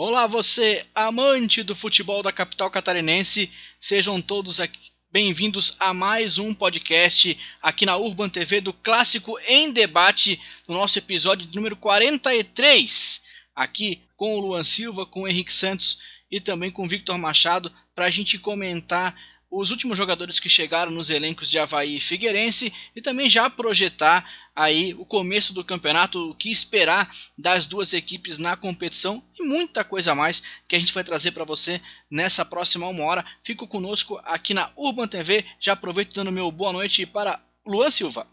Olá, você amante do futebol da capital catarinense, sejam todos bem-vindos a mais um podcast aqui na Urban TV do Clássico em Debate, no nosso episódio número 43, aqui com o Luan Silva, com o Henrique Santos e também com o Victor Machado, para a gente comentar os últimos jogadores que chegaram nos elencos de Havaí e Figueirense e também já projetar aí o começo do campeonato, o que esperar das duas equipes na competição e muita coisa mais que a gente vai trazer para você nessa próxima uma hora. Fico conosco aqui na Urban TV. Já aproveito dando meu boa noite para Luan Silva.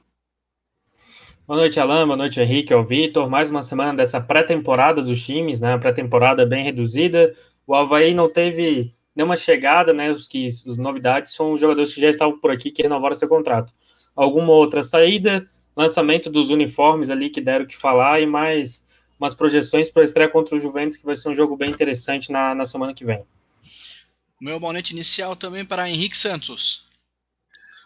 Boa noite, Alain. Boa noite, Henrique. É o Vitor. Mais uma semana dessa pré-temporada dos times, né? Pré-temporada bem reduzida. O Havaí não teve nenhuma chegada, né? Os que os novidades são os jogadores que já estavam por aqui que renovaram seu contrato. Alguma outra saída, lançamento dos uniformes ali que deram que falar e mais umas projeções para a estreia contra o Juventus, que vai ser um jogo bem interessante na, na semana que vem. Meu boa noite inicial também para Henrique Santos.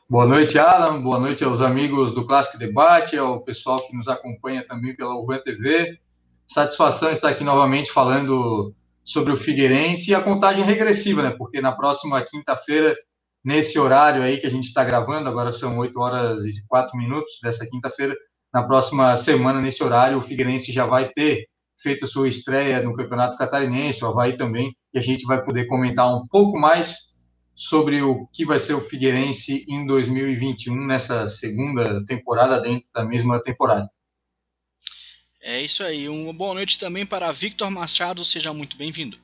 Boa noite, Alan. Boa noite aos amigos do Clássico Debate, ao pessoal que nos acompanha também pela Urban TV. Satisfação estar aqui novamente falando sobre o Figueirense e a contagem regressiva, né? Porque na próxima quinta-feira, nesse horário aí que a gente está gravando, agora são 8 horas e 4 minutos dessa quinta-feira, na próxima semana, nesse horário, o Figueirense já vai ter feito sua estreia no Campeonato Catarinense, o Havaí também, e a gente vai poder comentar um pouco mais sobre o que vai ser o Figueirense em 2021, nessa segunda temporada, dentro da mesma temporada. É isso aí. Uma boa noite também para Victor Machado. Seja muito bem-vindo.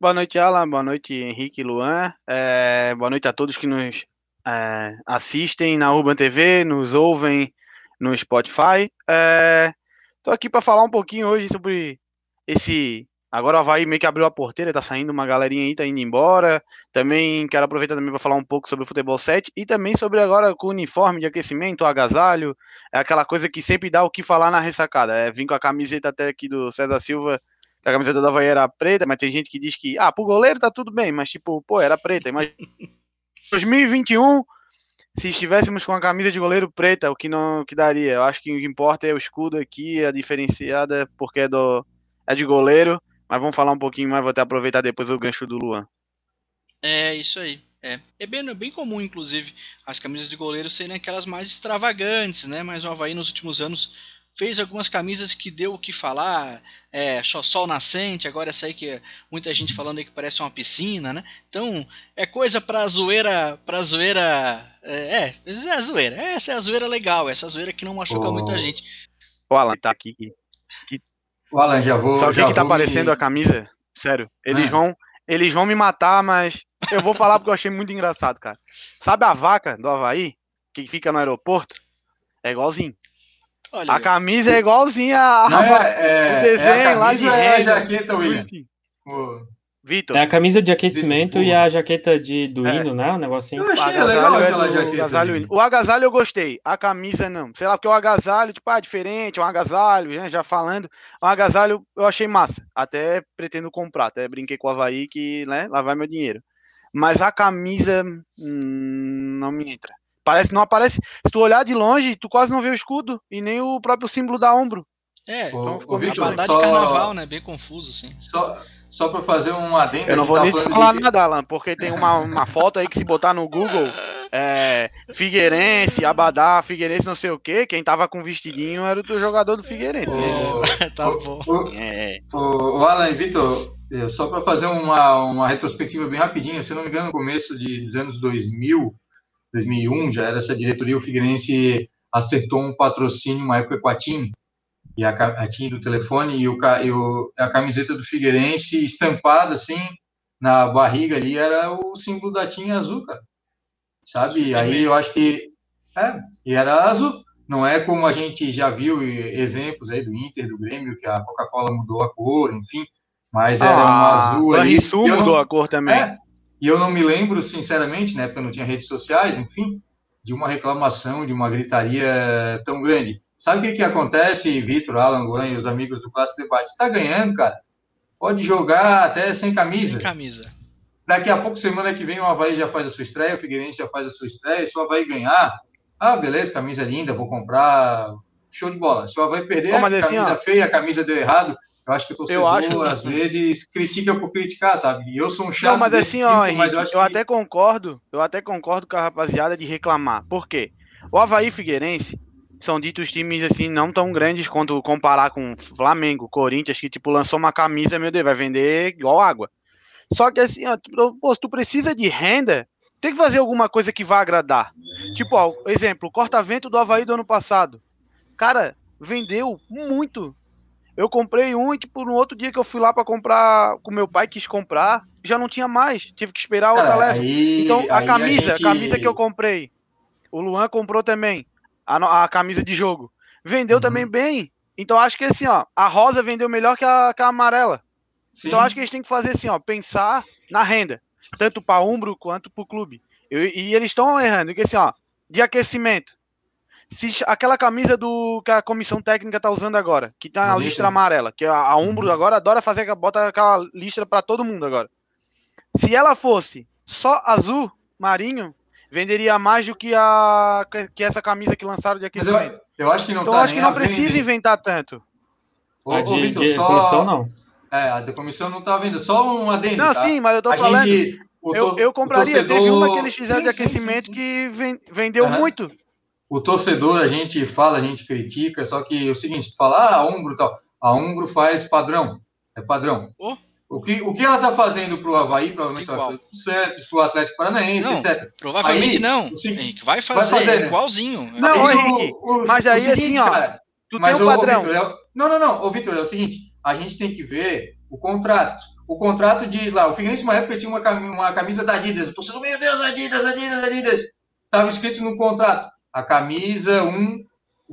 Boa noite, Alan. Boa noite, Henrique e Luan. É, boa noite a todos que nos é, assistem na Urban TV, nos ouvem no Spotify. Estou é, aqui para falar um pouquinho hoje sobre esse Agora o Havaí meio que abriu a porteira, tá saindo uma galerinha aí, tá indo embora. Também quero aproveitar também para falar um pouco sobre o futebol 7 e também sobre agora com o uniforme de aquecimento, o agasalho. É aquela coisa que sempre dá o que falar na ressacada. É vir com a camiseta até aqui do César Silva, que a camiseta da Havaí era preta, mas tem gente que diz que, ah, pro goleiro tá tudo bem, mas tipo, pô, era preta. Mas 2021, se estivéssemos com a camisa de goleiro preta, o que não que daria? Eu acho que o que importa é o escudo aqui, a diferenciada, porque é, do, é de goleiro. Mas vamos falar um pouquinho mais, vou até aproveitar depois o gancho do Luan. É, isso aí. É, é bem, bem comum, inclusive, as camisas de goleiro serem aquelas mais extravagantes, né? Mas o Havaí nos últimos anos fez algumas camisas que deu o que falar, é, sol nascente, agora essa aí que muita gente falando aí que parece uma piscina, né? Então, é coisa pra zoeira, pra zoeira, é, é, é zoeira, essa é a zoeira legal, essa zoeira que não machuca oh. muita gente. O Alan tá aqui, que o Alan, já vou. Sabe o que, tá aparecendo a camisa? Sério. Eles, ah. vão, eles vão me matar, mas eu vou falar porque eu achei muito engraçado, cara. Sabe a vaca do Havaí, que fica no aeroporto? É igualzinho. Olha, a camisa é igualzinha a, é, é, o desenho é a lá de é a jaqueta, William. Vitor. É a camisa de aquecimento e a jaqueta de, do é. hino, né? O negocinho. Eu achei legal é aquela jaqueta. Agasalho, o agasalho eu gostei, a camisa não. Sei lá, porque o agasalho, tipo, ah, diferente, um agasalho, né? Já falando. O agasalho eu achei massa. Até pretendo comprar, até brinquei com o Havaí que, né, lá vai meu dinheiro. Mas a camisa hum, não me entra. Parece, não aparece. Se tu olhar de longe, tu quase não vê o escudo e nem o próprio símbolo da ombro. É, então ficou meio Victor, só... de carnaval, né? Bem confuso, assim. Só, só para fazer um adendo. Eu não vou tá nem falar de... nada, Alan, porque tem uma, uma foto aí que se botar no Google, é, Figueirense, Abadá, Figueirense não sei o que, quem tava com vestidinho era o jogador do Figueirense. O, tá bom. O, é. o, o Alan e Vitor, é, só para fazer uma, uma retrospectiva bem rapidinho, se não me engano, no começo de, dos anos 2000, 2001, já era essa diretoria, o Figueirense acertou um patrocínio, uma época com a TIM, e a, a tinha do telefone e, o, e o, a camiseta do Figueirense estampada assim na barriga ali era o símbolo da tinha azul, cara. Sabe? Aí eu acho que é, e era azul. Não é como a gente já viu exemplos aí do Inter, do Grêmio, que a Coca-Cola mudou a cor, enfim, mas era ah, um azul ali. Isso mudou não, a cor também. É, e eu não me lembro, sinceramente, né, porque eu não tinha redes sociais, enfim, de uma reclamação, de uma gritaria tão grande. Sabe o que, que acontece, Vitor, Alan, Luan e os amigos do Clássico Debate? Está ganhando, cara. Pode jogar até sem camisa. Sem camisa. Daqui a pouco, semana que vem, o Havaí já faz a sua estreia, o Figueirense já faz a sua estreia. Se o Havaí ganhar, ah, beleza, camisa linda, vou comprar. Show de bola. Se o Havaí perder, Pô, assim, camisa ó. feia, a camisa deu errado. Eu acho que o torcedor, acho... às vezes, critica por criticar, sabe? E eu sou um chato Não, mas assim, tipo, ó, eu, eu até isso... concordo, eu até concordo com a rapaziada de reclamar. Por quê? O Havaí Figueirense são ditos times, assim, não tão grandes quanto comparar com Flamengo, Corinthians, que, tipo, lançou uma camisa, meu Deus, vai vender igual água. Só que, assim, ó, pô, se tu precisa de renda, tem que fazer alguma coisa que vá agradar. Tipo, ó, exemplo, corta-vento do Havaí do ano passado. Cara, vendeu muito. Eu comprei um e, tipo, no outro dia que eu fui lá para comprar, com meu pai quis comprar, já não tinha mais. Tive que esperar outra leva. Aí, então, a camisa, a, gente... a camisa que eu comprei, o Luan comprou também. A, a camisa de jogo. Vendeu uhum. também bem. Então, acho que assim, ó, a rosa vendeu melhor que a, que a amarela. Sim. Então, acho que a gente tem que fazer assim, ó, pensar na renda tanto para Umbro quanto para o clube. Eu, e eles estão errando, porque assim, ó, de aquecimento. Se aquela camisa do que a comissão técnica tá usando agora, que tá na listra amarela, que a, a Umbro uhum. agora adora fazer, bota aquela listra para todo mundo agora. Se ela fosse só azul marinho, venderia mais do que a que essa camisa que lançaram de aquecimento. Eu, eu, acho que não então tá acho que não precisa inventar tanto. Ô, de, Victor, de só... não. É, a comissão não tá vendo, só um adendo. Não, tá? sim, mas eu tô a falando. Gente, eu, eu compraria, torcedor... teve uma que eles fizeram sim, de aquecimento sim, sim, que vendeu uhum. muito. O torcedor, a gente fala, a gente critica, só que é o seguinte, falar ah, a Umbro tal, a Umbro faz padrão, é padrão. Oh. O que, o que ela tá fazendo pro Havaí, provavelmente vai fazer pro Santos, pro Atlético Paranaense, não, etc. Provavelmente aí, não, o Henrique, vai fazer, vai fazer né? igualzinho. Não, mas, Henrique, o, mas aí seguinte, assim, ó, cara, tu mas tem um padrão. Victor, é, não, não, não, ô Vitor, é o seguinte, a gente tem que ver o contrato. O contrato diz lá, o Figueirense, uma época, tinha uma, uma camisa da Adidas. Eu tô sendo, meu Deus, Adidas, Adidas, Adidas. Estava escrito no contrato, a camisa 1,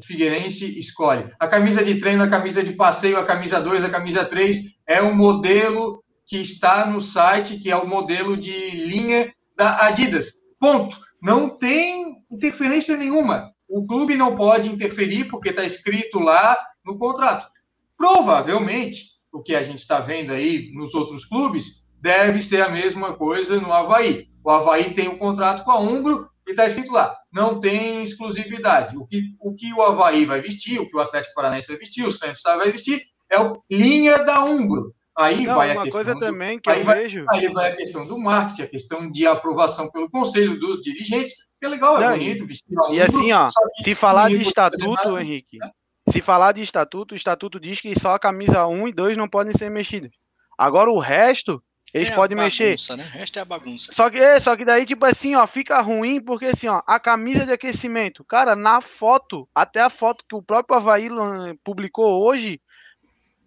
o Figueirense escolhe. A camisa de treino, a camisa de passeio, a camisa 2, a camisa 3, é o modelo que está no site, que é o modelo de linha da Adidas. Ponto. Não tem interferência nenhuma. O clube não pode interferir porque está escrito lá no contrato. Provavelmente, o que a gente está vendo aí nos outros clubes, deve ser a mesma coisa no Havaí. O Havaí tem um contrato com a Umbro e está escrito lá, não tem exclusividade. O que, o que o Havaí vai vestir, o que o Atlético Paranaense vai vestir, o Santos vai vestir, é o linha da Umbro. Aí não, vai a questão coisa do, também que aí eu vai, vejo. Aí vai a questão do marketing, a questão de aprovação pelo conselho dos dirigentes, que é legal, é não, bonito, vestir a Umbro. E assim, ó, se falar de estatuto, Henrique, né? Se falar de estatuto, o estatuto diz que só a camisa 1 e 2 não podem ser mexidas. Agora o resto, eles é podem bagunça, mexer. Né? O resto é a bagunça. Só que, é, só que daí, tipo assim, ó, fica ruim, porque assim, ó, a camisa de aquecimento, cara, na foto, até a foto que o próprio Havaí publicou hoje,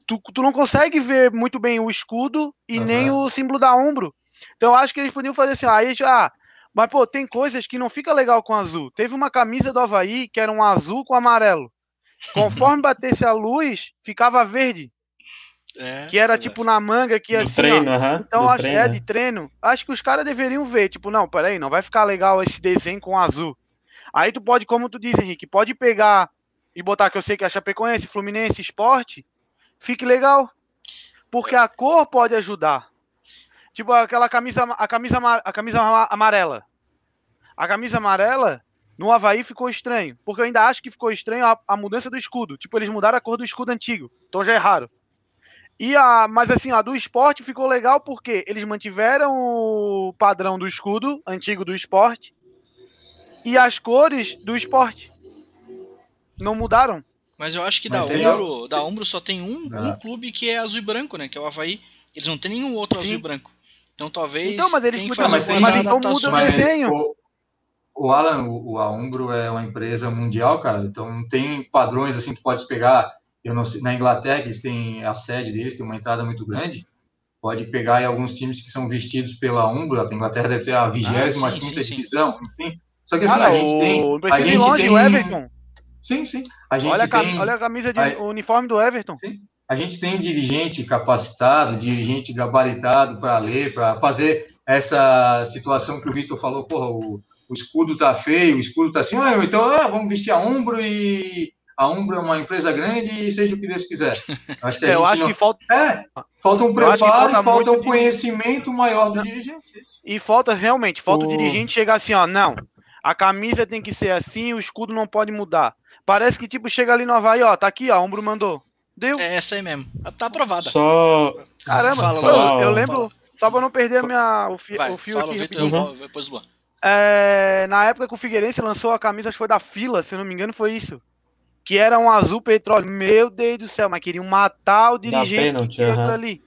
tu, tu não consegue ver muito bem o escudo e uhum. nem o símbolo da ombro. Então eu acho que eles podiam fazer assim, ó, aí já. Ah, mas, pô, tem coisas que não fica legal com azul. Teve uma camisa do Havaí que era um azul com amarelo. Conforme batesse a luz, ficava verde. É, que era tipo na manga que assim, treino, ó, uh -huh, então acho treino. é de treino. Acho que os caras deveriam ver, tipo, não, peraí, não vai ficar legal esse desenho com azul. Aí tu pode, como tu diz, Henrique, pode pegar e botar que eu sei que é Chapecoense, Fluminense, Esporte, fique legal. Porque a cor pode ajudar. Tipo aquela camisa, a camisa, a camisa amarela. A camisa amarela, no Havaí ficou estranho, porque eu ainda acho que ficou estranho a, a, mudança do escudo. Tipo, eles mudaram a cor do escudo antigo, então já é raro. E a, mas assim, a do esporte ficou legal porque eles mantiveram o padrão do escudo antigo do esporte e as cores do esporte não mudaram. Mas eu acho que da Umbro, da Umbro só tem um, um, clube que é azul e branco, né? Que é o Havaí. Eles não tem nenhum outro Sim. azul e branco. Então talvez. Então, mas eles podiam. Mas, mas então muda o desenho. O Alan, o, a Umbro é uma empresa mundial, cara, então tem padrões assim, tu pode pegar, eu não sei, na Inglaterra, eles têm a sede deles, tem uma entrada muito grande, pode pegar aí alguns times que são vestidos pela Umbro, a Inglaterra deve ter a 25 ah, divisão, enfim. Só que assim, ah, a gente tem... A gente longe, tem... o Everton. Sim, sim. A gente olha, tem... a, olha a camisa de a... uniforme do Everton. Sim. A gente tem dirigente capacitado, dirigente gabaritado para ler, para fazer essa situação que o Vitor falou, porra, o o escudo tá feio, o escudo tá assim, ah, então ah, vamos vestir a Umbro e a Umbro é uma empresa grande e seja o que Deus quiser. Acho que, é, eu acho não... que falta. É, falta um preparo falta, falta um conhecimento de... maior do dirigente. E falta realmente, falta o... o dirigente chegar assim, ó, não, a camisa tem que ser assim, o escudo não pode mudar. Parece que tipo chega ali no Havaí, ó, tá aqui, ó, a Umbro mandou. Deu. É essa aí mesmo. Tá aprovada. Só. Caramba, Fala, só- eu lembro. Só pra não perder a minha, o, fi- Vai, o fio fala o aqui. Vitor depois o Luan. É, na época que o Figueirense lançou a camisa, acho que foi da fila, se eu não me engano, foi isso. Que era um azul petróleo. Meu Deus do céu, mas queriam matar o dirigente pênalti, que aquilo ali.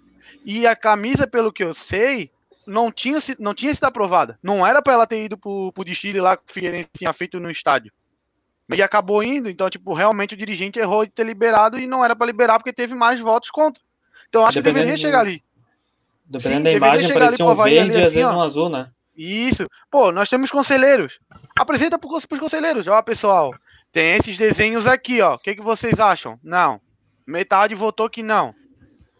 E a camisa, pelo que eu sei, não tinha, não tinha sido aprovada. Não era pra ela ter ido pro, pro desfile lá que o Figueirense tinha feito no estádio. E acabou indo, então, tipo, realmente o dirigente errou de ter liberado e não era pra liberar porque teve mais votos contra. Então, acho que Dependendo deveria do- chegar ali. Dependendo Sim, da deveria imagem, parecia ali um ali verde e às assim, vezes ó. um azul, né? Isso. Pô, nós temos conselheiros. Apresenta para os conselheiros. Ó, pessoal, tem esses desenhos aqui, ó. O que, que vocês acham? Não. Metade votou que não.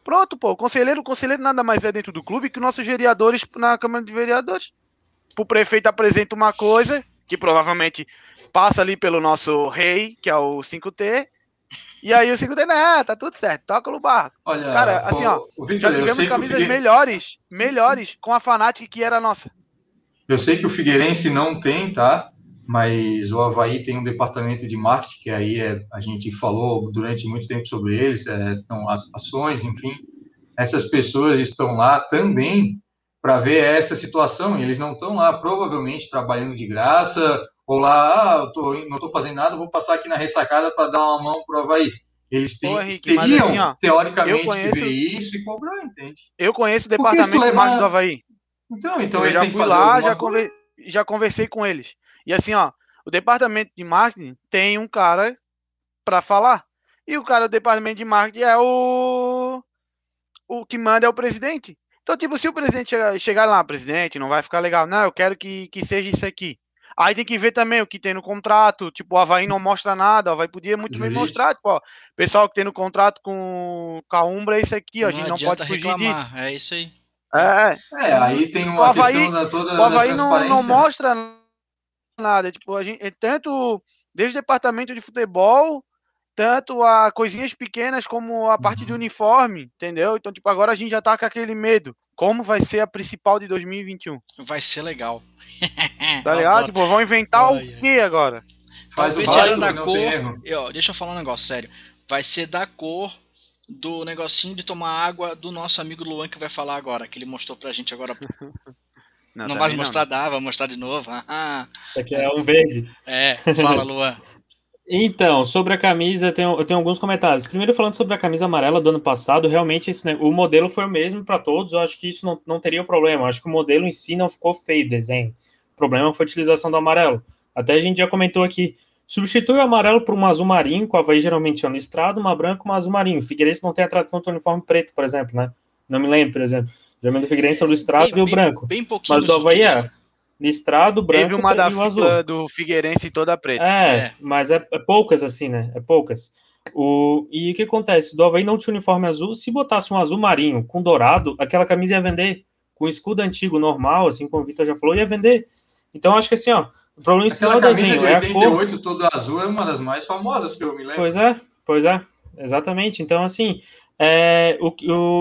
Pronto, pô. O conselheiro, o conselheiro nada mais é dentro do clube que nossos vereadores na Câmara de Vereadores. O prefeito apresenta uma coisa que provavelmente passa ali pelo nosso rei, que é o 5T. E aí o 5T, né, tá tudo certo, toca no barco. Olha, Cara, assim, ó, o Já Victor, tivemos camisas melhores, melhores, com a Fanatic que era nossa. eu sei que o Figueirense não tem, tá? Mas o Havaí tem um departamento de marketing, que aí é, a gente falou durante muito tempo sobre eles, é, são as ações, enfim. Essas pessoas estão lá também para ver essa situação, e eles não estão lá provavelmente trabalhando de graça, ou lá, ah, tô, não estou fazendo nada, vou passar aqui na ressacada para dar uma mão pro Havaí. Eles têm, Ô, Henrique, teriam, assim, ó, teoricamente, conheço- que ver isso e cobrar, entende? Eu conheço o departamento levar- marketing do Havaí. Então, então eu eles já têm que fazer lá, já, conver- já conversei com eles. E assim, ó, o departamento de marketing tem um cara para falar. E o cara do departamento de marketing é o. O que manda é o presidente. Então, tipo, se o presidente chegar, chegar lá, presidente, não vai ficar legal. Não, eu quero que, que seja isso aqui. Aí tem que ver também o que tem no contrato. Tipo, o Havaí não mostra nada. O Havaí podia muito bem mostrar. Tipo, ó, pessoal que tem no contrato com, com a Umbra é isso aqui, ó. A gente não pode fugir reclamar, disso. É isso aí. É, É, aí tem O uma Havaí- questão da toda o Havaí não, transparência. não mostra nada. Tipo, a gente, é tanto desde o departamento de futebol, tanto a coisinhas pequenas como a parte de Uhum. uniforme, entendeu? Então, tipo, agora a gente já tá com aquele medo. Como vai ser a principal de 2021? Vai ser legal. Tá Eu ligado? Tipo, vão inventar Ai, o quê agora? Faz o Talvez seja da cor. E, ó, deixa eu falar um negócio sério. Vai ser da cor do negocinho de tomar água do nosso amigo Luan que vai falar agora, que ele mostrou pra gente agora. pouco. Não, também vai mostrar, dá, vai mostrar de novo. Ah, Isso aqui é um verde. é, fala, Luan. Então, sobre a camisa, eu tenho, eu tenho alguns comentários. Primeiro, falando sobre a camisa amarela do ano passado, realmente esse, ne- o modelo foi o mesmo para todos. Eu acho que isso não, não teria problema. Eu acho que o modelo em si não ficou feio o desenho. O problema foi a utilização do amarelo. Até a gente já comentou aqui. Substitui o amarelo por um azul marinho, com a Havaí geralmente é um listrado, uma branca e um azul marinho. O Figueirense não tem a tradição do uniforme preto, por exemplo, né? Não me lembro, por exemplo. Geralmente o Figueirense é o listrado Bem- e o bem- branco. Bem pouquinho. Mas do Havaí é listrado, branco Teve uma da e o azul. do Figueirense toda preta. É, É. mas é, é poucas assim, né? É poucas. O, e o que acontece? Do Havaí não tinha uniforme azul. Se botasse um azul marinho com dourado, aquela camisa ia vender. Com escudo antigo normal, assim como o Vitor já falou, ia vender. Então acho que assim, ó, o problema é Aquela o camisa desenho, de é a cor. 88 toda azul é uma das mais famosas que eu me lembro. Pois é, pois é, exatamente. Então, assim, é, o,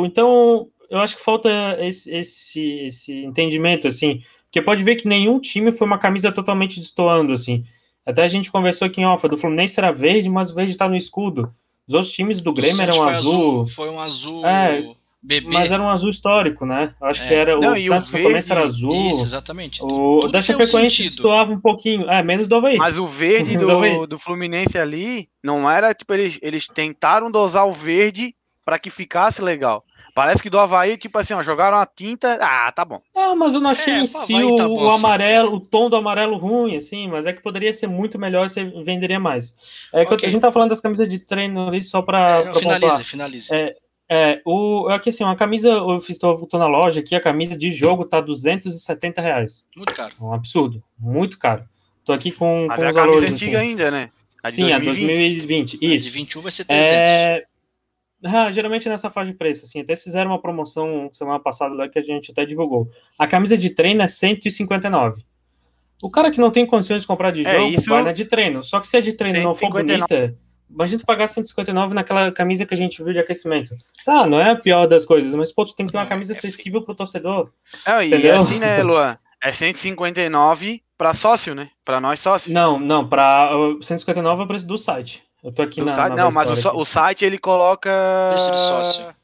o, então eu acho que falta esse, esse, esse entendimento, assim, porque pode ver que nenhum time foi uma camisa totalmente destoando, assim. Até a gente conversou aqui em off, do Fluminense era verde, mas o verde está no escudo. Os outros times do Grêmio eram foi azul, Foi um azul É, bebê. mas era um azul histórico, né? Eu acho É. que era Não, o o Santos no começo era azul. Isso, exatamente. O Tudo da um Chapecoense sentido. destoava um pouquinho, é, menos do Havaí. Mas o verde vi. do, do Fluminense ali não era tipo eles, eles tentaram dosar o verde para que ficasse legal. Parece que do Havaí, tipo assim, ó, jogaram a tinta. Ah, tá bom. Não, mas eu não achei É, em si o, tá o assim. amarelo, o tom do amarelo ruim, assim, mas é que poderia ser muito melhor você venderia mais. É que eu- Ok. a gente tá falando das camisas de treino ali só pra, É, pra finalize, finalize. É, É, o, é que assim, uma camisa, eu fiz, tô, na loja aqui, a camisa de jogo tá 270 reais. Muito caro. Um absurdo, muito caro. Tô aqui com, Mas com é a os camisa valores, antiga assim. ainda, né? A Sim, a 2020. 2020, A de isso. 21 vai ser 300. É... Ah, geralmente nessa faixa de preço, assim, até fizeram uma promoção semana passada lá que a gente até divulgou. A camisa de treino é 159. O cara que não tem condições de comprar de É, jogo, isso- vai na de treino. Só que se a de treino não for 159. bonita, imagina tu pagar 159 naquela camisa que a gente viu de aquecimento. Tá, não é a pior das coisas, mas pô, tu tem que ter uma camisa é feio. acessível pro torcedor. Não, e Entendeu? assim, né, Luan? É 159 para sócio, né? Para nós sócios. Não, não, para 159 é o preço do site. Eu tô aqui Do na, site- na não, mas o, aqui. o site ele coloca. Preço de sócio.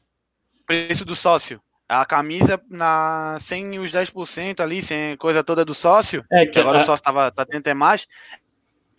Preço do sócio. A camisa na, sem os 10% ali, sem coisa toda do sócio, É, que que agora a, o sócio tava, tá tendo até mais.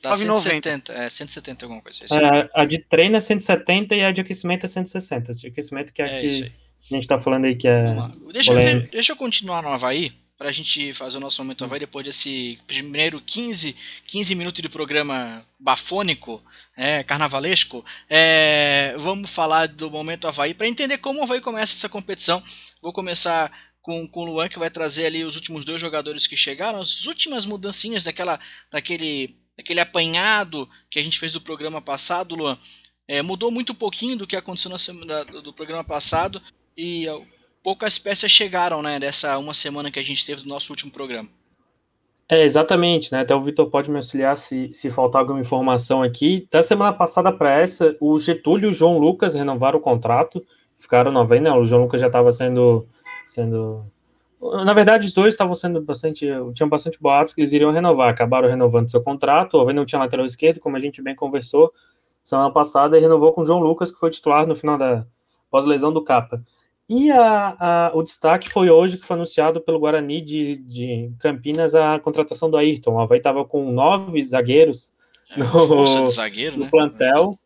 Dá 9,90. 170, é, 170 alguma coisa. É aí. a, de treino é 170 e a de aquecimento é 160. Esse aquecimento que é, É que isso aí. a gente tá falando aí que é. Deixa, eu, deixa eu continuar no Havaí, pra gente fazer o nosso momento Havaí depois desse primeiro 15, 15 minutos de programa bafônico, é, carnavalesco. É, vamos falar do momento Havaí para entender como o Havaí começa essa competição. Vou começar com, com o Luan, que vai trazer ali os últimos dois jogadores que chegaram, as últimas mudancinhas daquela, daquele, daquele apanhado que a gente fez do programa passado, Luan. É, mudou muito pouquinho do que aconteceu semana, do, do programa passado e poucas peças chegaram, né, dessa uma semana que a gente teve do nosso último programa. É, exatamente, né? Até o Vitor pode me auxiliar se, se faltar alguma informação aqui. Da semana passada para essa, o Getúlio e o João Lucas renovaram o contrato, ficaram no Havaí, né? O João Lucas já estava sendo, sendo. Na verdade, os dois estavam sendo bastante. Tinham bastante boatos que eles iriam renovar, acabaram renovando seu contrato. O Havaí não tinha lateral esquerdo, como a gente bem conversou semana passada, e renovou com o João Lucas, que foi titular no final da pós-lesão do Capa. E a, a, o destaque foi hoje que foi anunciado pelo Guarani de, de Campinas a contratação do Ayrton. O Havaí estava com nove zagueiros É, No- zagueiro, no né? plantel,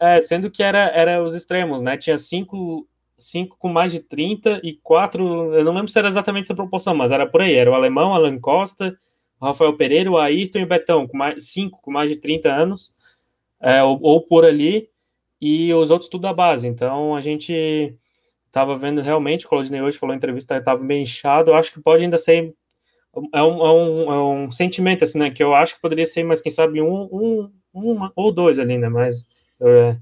é, sendo que era, era os extremos, né? Tinha cinco, cinco com mais de 30 e quatro, eu não lembro se era exatamente essa proporção, mas era por aí. Era o alemão, Alan Costa, o Rafael Pereira, o Ayrton e o Betão, com mais, cinco com mais de 30 anos, é, ou, ou por ali, e os outros tudo da base. Então a gente estava vendo realmente, o Claudinei hoje falou em entrevista, estava bem inchado. Eu acho que pode ainda ser. É um, é, um, é um sentimento, assim, né? Que eu acho que poderia ser, mas quem sabe, um, um, um ou dois ali, né? Mas é,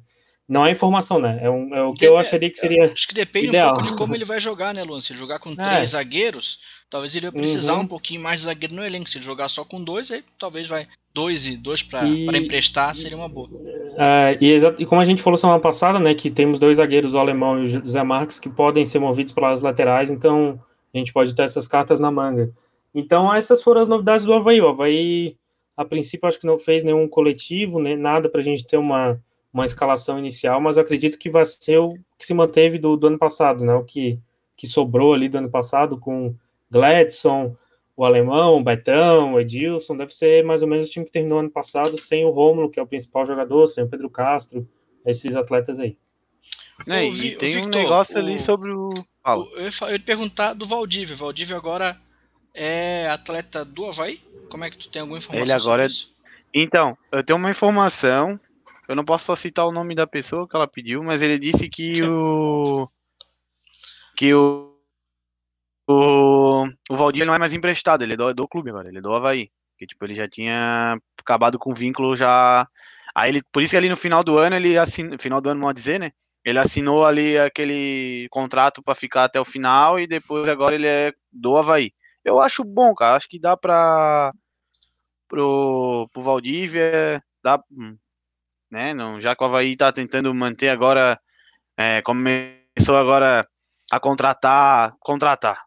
não é informação, né? É, um, é o que eu acharia que seria. Acho que depende ideal. um pouco de como ele vai jogar, né, Luan? Se ele jogar com É. três zagueiros, talvez ele vai precisar Uhum. um pouquinho mais de zagueiro no elenco. Se ele jogar só com dois, aí talvez vai dois e dois para emprestar, seria uma boa. É, e, e como a gente falou semana passada, né, que temos dois zagueiros, o alemão e o José Marques, que podem ser movidos pelas laterais, então a gente pode ter essas cartas na manga. Então essas foram as novidades do Havaí. O Havaí, a princípio, acho que não fez nenhum coletivo, nem nada para a gente ter uma, uma escalação inicial, mas eu acredito que vai ser o que se manteve do, do ano passado, né, o que, que sobrou ali do ano passado com Gladson, o alemão, o Betão, o Edilson, deve ser mais ou menos o time que terminou ano passado, sem o Rômulo, que é o principal jogador, sem o Pedro Castro, esses atletas aí. Né? E tem um Victor, negócio o- ali sobre o. Fala. Eu ia, eu perguntar do Valdívia. Valdívia agora é atleta do Havaí? Como é que tu tem alguma informação Ele agora sobre é- isso? Então, eu tenho uma informação. Eu não posso só citar o nome da pessoa que ela pediu, mas ele disse que o. Que o. O, o Valdir não é mais emprestado, ele é do, do clube agora, ele é do Havaí. Que tipo, ele já tinha acabado com o vínculo já. Aí ele, por isso que ali no final do ano, ele assinou. Final do ano, vamos dizer, né? Ele assinou ali aquele contrato para ficar até o final e depois agora ele é do Havaí. Eu acho bom, cara. Acho que dá pra. Pro, pro Valdívia, dá. hum, Né? Não, já que o Havaí tá tentando manter agora. É, começou agora a contratar. Contratar.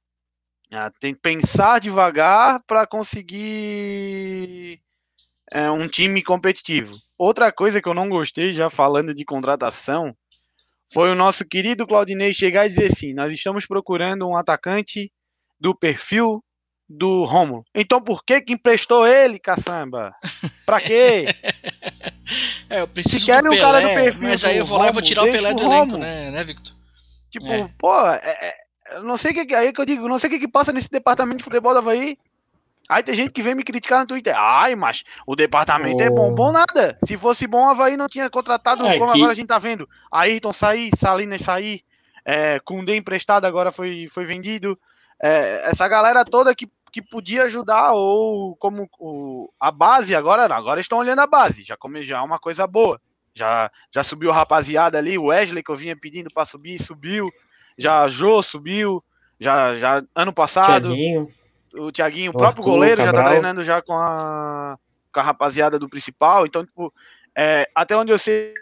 Ah, tem que pensar devagar para conseguir é, um time competitivo. Outra coisa que eu não gostei, já falando de contratação, foi o nosso querido Claudinei chegar e dizer assim: nós estamos procurando um atacante do perfil do Romulo. Então por que que emprestou ele, caçamba? Pra quê? É, eu preciso Se querem um cara do perfil mas aí eu vou lá e vou tirar o Pelé do elenco, né, né, Victor? Tipo, É. pô, é- é- eu não sei o que, que- aí que eu digo, não sei o que, que passa nesse departamento de futebol do Havaí. Aí tem gente que vem me criticar no Twitter. Ai, mas o departamento é bom. Oh. Bom nada. Se fosse bom, o Havaí não tinha contratado É como que- agora a gente tá vendo. Ayrton sair, Salinas sair, é, Koundé emprestado agora foi, foi vendido. É, essa galera toda que, que podia ajudar, ou como o, a base agora, não, agora estão olhando a base. Já, come, já é uma coisa boa. Já, já subiu a rapaziada ali, o Wesley que eu vinha pedindo para subir, subiu. Já a Jô subiu. Já, já ano passado Thiaguinho, o Thiaguinho, o O próprio Arthur, goleiro, já tá Cabral. treinando já com a, com a rapaziada do principal. Então, tipo, é, até onde eu sei,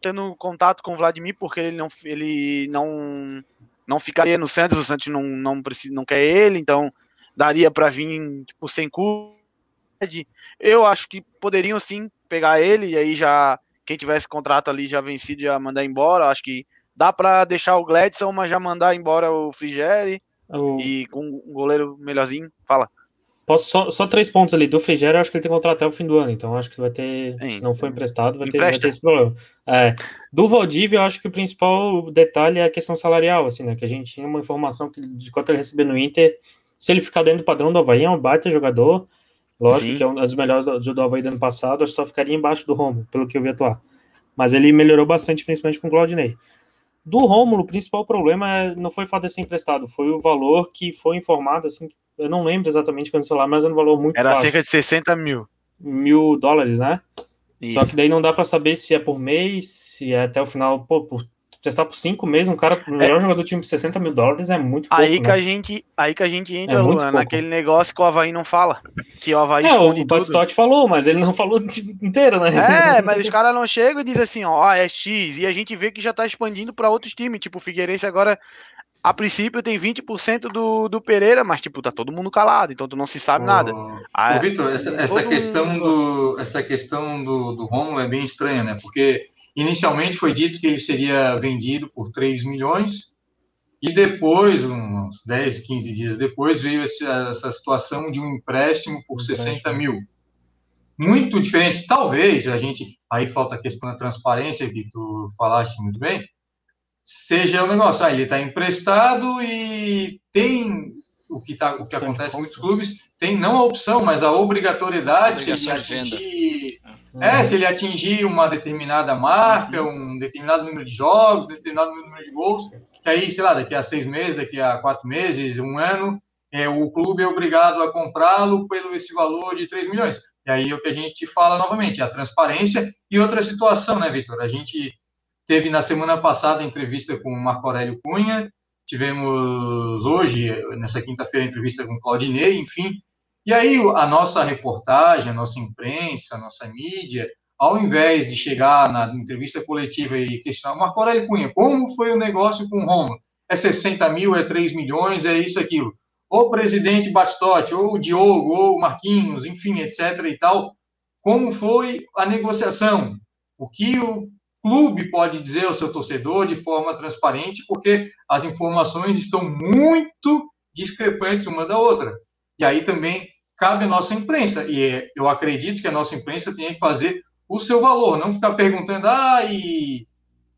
tendo contato com o Vladimir, porque ele não, ele não, não ficaria no Santos, o Santos não, não, precisa, não quer ele, então daria para vir tipo, sem custo. Eu acho que poderiam sim pegar ele, e aí já quem tivesse contrato ali já vencido já mandar embora. Acho que dá para deixar o Gladson, mas já mandar embora o Frigeri o... e com um goleiro melhorzinho. Fala. Posso só, só três pontos ali. Do Frigério, acho que ele tem contrato até o fim do ano, então acho que vai ter. Sim. Se não for emprestado, vai ter, vai ter, esse problema. É, do Valdívia, eu acho que o principal detalhe é a questão salarial, assim, né? Que a gente tinha uma informação que de quanto ele recebeu no Inter. Se ele ficar dentro do padrão do Havaí, é um baita jogador. Lógico Sim. que é um dos melhores do, do Havaí do ano passado, acho que só ficaria embaixo do Romo, pelo que eu vi atuar. Mas ele melhorou bastante, principalmente com o Claudinei. Do Rômulo, o principal problema é, não foi o fato de ser emprestado, foi o valor que foi informado, assim, eu não lembro exatamente quando lá, mas era um valor muito Era baixo. cerca de 60 mil. Mil dólares, né? Isso. Só que daí não dá para saber se é por mês, se é até o final, pô, por prestar por cinco meses, um cara, o melhor é. jogador do time por 60 mil dólares é muito pouco, aí que né? a gente Aí que a gente entra, é Luan, naquele negócio que o Havaí não fala. Que o Havaí É, o Batistotti falou, mas ele não falou inteiro, né? É, mas os caras não chegam e dizem assim, ó, é X, e a gente vê que já tá expandindo para outros times, tipo o Figueirense agora a princípio tem 20% do, do Pereira, mas tipo, tá todo mundo calado, então tu não se sabe nada. Ah, Vitor, essa, essa questão, mundo... do, essa questão do, do Romulo é bem estranha, né? Porque inicialmente foi dito que ele seria vendido por 3 milhões, e depois, uns 10, 15 dias depois, veio essa, essa situação de um empréstimo por 60 mil. Muito diferente, talvez, a gente. Aí falta a questão da transparência, que tu falaste muito bem seja o um negócio, ah, ele está emprestado e tem o que, tá, o que acontece em muitos clubes, tem não a opção, mas a obrigatoriedade se ele atingir, é, se ele atingir uma determinada marca, uhum. um determinado número de jogos, um determinado número de gols, que aí, sei lá, daqui a seis meses, daqui a quatro meses, um ano, é, o clube é obrigado a comprá-lo pelo esse valor de 3 milhões. E aí é o que a gente fala novamente, a transparência e outra situação, né, Vitor? A gente Teve na semana passada entrevista com o Marco Aurélio Cunha, tivemos hoje, nessa quinta-feira, entrevista com o Claudinei, enfim. E aí a nossa reportagem, a nossa imprensa, a nossa mídia, ao invés de chegar na entrevista coletiva e questionar Marco Aurélio Cunha, como foi o negócio com o Romulo? É 60 mil, é 3 milhões, é isso, aquilo. Ou o presidente Batistotti, ou o Diogo, ou o Marquinhos, enfim, etc. e tal. Como foi a negociação? O que o clube pode dizer ao seu torcedor de forma transparente, porque as informações estão muito discrepantes uma da outra. E aí também cabe a nossa imprensa, e eu acredito que a nossa imprensa tem que fazer o seu valor, não ficar perguntando, ah, e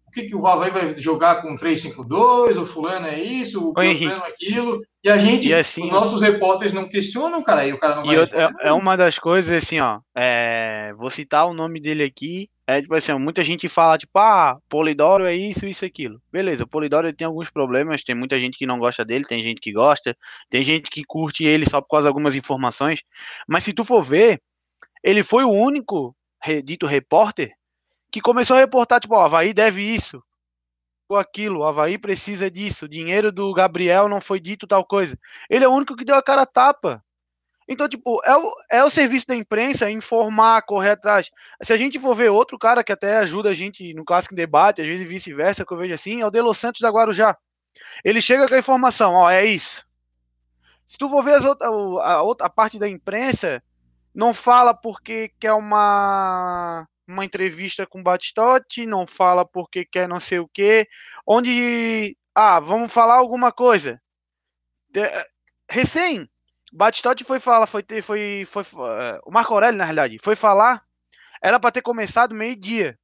o que, que o Havaí vai jogar com 3-5-2, o fulano é isso, o fulano é aquilo, e a gente, e assim, os nossos repórteres não questionam, cara, e o cara não vai é, é, uma das coisas, assim, ó, é, vou citar o nome dele aqui, é tipo assim, muita gente fala, tipo, ah, Polidoro é isso, isso, aquilo. Beleza, o Polidoro tem alguns problemas, tem muita gente que não gosta dele, tem gente que gosta, tem gente que curte ele só por causa de algumas informações. Mas se tu for ver, ele foi o único dito repórter que começou a reportar, tipo, ó, Havaí deve isso, ou aquilo, o Havaí precisa disso, o dinheiro do Gabriel não foi dito tal coisa. Ele é o único que deu a cara a tapa. Então, tipo, é o, é o serviço da imprensa informar, correr atrás. Se a gente for ver outro cara que até ajuda a gente no clássico debate, às vezes vice-versa, que eu vejo assim, é o Delo Santos da Guarujá. Ele chega com a informação, ó, é isso. Se tu for ver as outra, a, outra, parte da imprensa, não fala porque quer uma, uma entrevista com Batistotti, não fala porque quer não sei o quê, onde, ah, vamos falar alguma coisa. De, recém, Batistotti foi falar, foi ter, foi, foi, foi uh, o Marco Aurélio, na realidade, foi falar, era para ter começado meio-dia.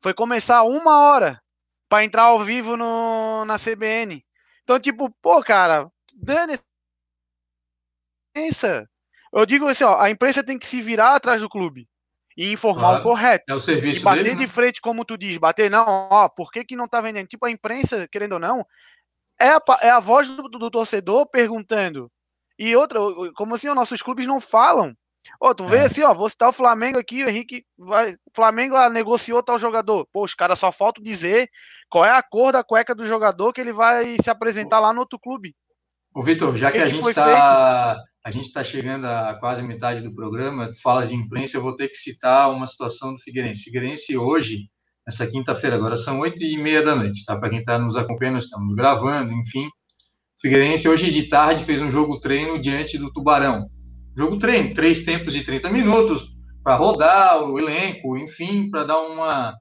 Foi começar uma hora para entrar ao vivo no, na CBN. Então, tipo, pô, cara, dane imprensa. Eu digo assim, ó, a imprensa tem que se virar atrás do clube e informar claro, o correto. É o serviço E bater deles, de né? frente, como tu diz, bater, não, ó, por que, que não tá vendendo? Tipo, a imprensa, querendo ou não, é a, é a voz do, do, do torcedor perguntando e outra, como assim, os nossos clubes não falam. Ó, tu vê é. assim, ó, vou citar o Flamengo aqui, o Henrique vai. O Flamengo ah, negociou tal jogador. Pô, os caras só faltam dizer qual é a cor da cueca do jogador que ele vai se apresentar lá no outro clube. Ô, Vitor, já que, que a gente está a gente está chegando a quase metade do programa, tu falas de imprensa, eu vou ter que citar uma situação do Figueirense. Figueirense hoje, nessa quinta-feira, agora são oito e meia da noite, tá? Para quem está nos acompanhando, estamos gravando, enfim. Figueirense hoje de tarde fez um jogo treino diante do Tubarão. Jogo treino, três tempos de 30 minutos, para rodar o elenco, enfim, para dar uma,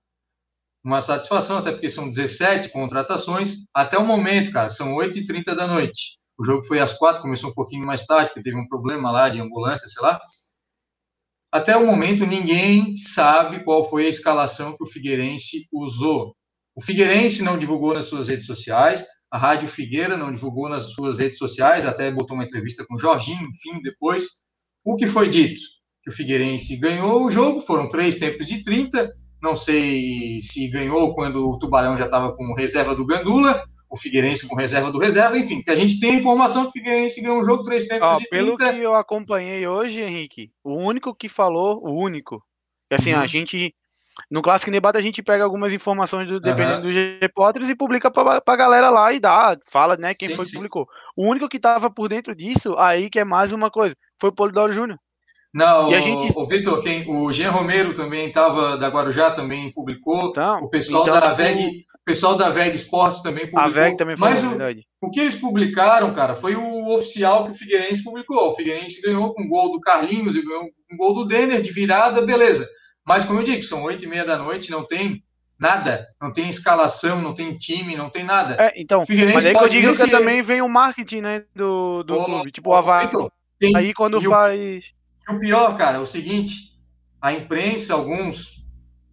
uma satisfação, até porque são 17 contratações. Até o momento, cara, são 8h30 da noite. O jogo foi às quatro, começou um pouquinho mais tarde, porque teve um problema lá de ambulância, sei lá. Até o momento, ninguém sabe qual foi a escalação que o Figueirense usou. O Figueirense não divulgou nas suas redes sociais, a Rádio Figueira não divulgou nas suas redes sociais, até botou uma entrevista com o Jorginho, enfim, depois. O que foi dito? Que o Figueirense ganhou o jogo, foram três tempos de 30, não sei se ganhou quando o Tubarão já estava com reserva do Gandula, o Figueirense com reserva do reserva, enfim, que a gente tem a informação que o Figueirense ganhou um jogo três tempos Ó, de pelo 30. Pelo que eu acompanhei hoje, Henrique, o único que falou, o único, assim, uhum. a gente, no Clássico Debate a gente pega algumas informações do, dependendo uhum. dos repórteres e publica para a galera lá e dá, fala, né, quem sim, foi que sim. publicou. O único que estava por dentro disso, aí que é mais uma coisa, foi o Polidoro Júnior. Não, o, gente... o Vitor, quem, o Jean Romero também estava da Guarujá, também publicou. Então, o pessoal então, da VEG, o pessoal da VEG Esportes também publicou. A VEG também foi Mas o, o, que eles publicaram, cara, foi o oficial que o Figueirense publicou. O Figueirense ganhou com um gol do Carlinhos e ganhou com um gol do Denner de virada, beleza. Mas como eu digo, são oito e meia da noite, não tem nada, não tem escalação, não tem time, não tem nada. É, então, mas aí que eu digo que também vem o marketing, né, do, do clube, tipo o Havaí. Aí quando faz... E o pior, cara, é o seguinte: a imprensa, alguns,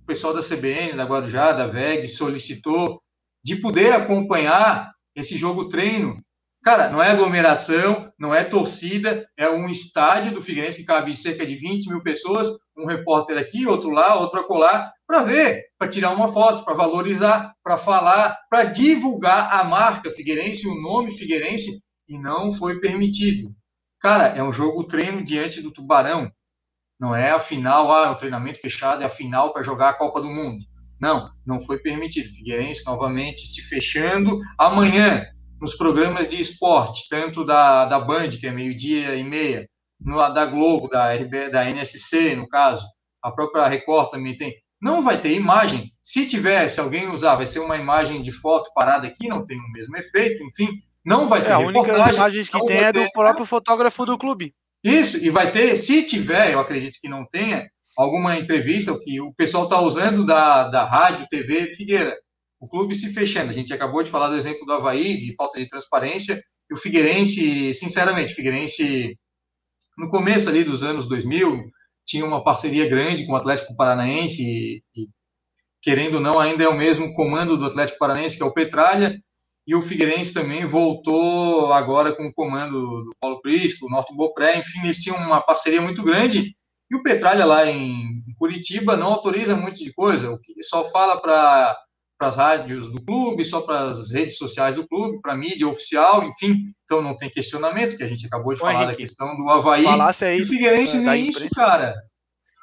o pessoal da CBN, da Guarujá, da VEG, solicitou de poder acompanhar esse jogo treino. Cara, não é aglomeração, não é torcida, é um estádio do Figueirense que cabe cerca de 20 mil pessoas, um repórter aqui, outro lá, outro acolá, para ver, para tirar uma foto, para valorizar, para falar, para divulgar a marca Figueirense, o nome Figueirense, e não foi permitido. Cara, é um jogo treino diante do Tubarão. Não é a final, ah, é um treinamento fechado, é a final para jogar a Copa do Mundo. Não, não foi permitido. Figueirense novamente se fechando. Amanhã, nos programas de esporte, tanto da, da Band, que é meio-dia e meia, no, da Globo, da, RB, da NSC, no caso, a própria Record também tem. Não vai ter imagem. Se tiver, se alguém usar, vai ser uma imagem de foto parada aqui, não tem o mesmo efeito, enfim, não vai ter é, a única imagem que tem é do próprio fotógrafo do clube. Isso, e vai ter, se tiver, eu acredito que não tenha, alguma entrevista que o pessoal está usando da, da rádio, TV Figueira. O clube se fechando. A gente acabou de falar do exemplo do Havaí, de falta de transparência, e o Figueirense, sinceramente, o Figueirense, no começo ali dos anos 2000, tinha uma parceria grande com o Atlético Paranaense, e, e querendo ou não, ainda é o mesmo comando do Atlético Paranaense, que é o Petralha, e o Figueirense também voltou agora com o comando do Paulo Prisco, o Norton Bopré, enfim, eles tinham uma parceria muito grande, e o Petralha lá em Curitiba não autoriza muito de coisa, o que só fala para as rádios do clube, só para as redes sociais do clube, para a mídia oficial, enfim, então não tem questionamento, que a gente acabou de Ô, falar Henrique, da questão do Havaí, aí, e o Figueirense nem isso, cara.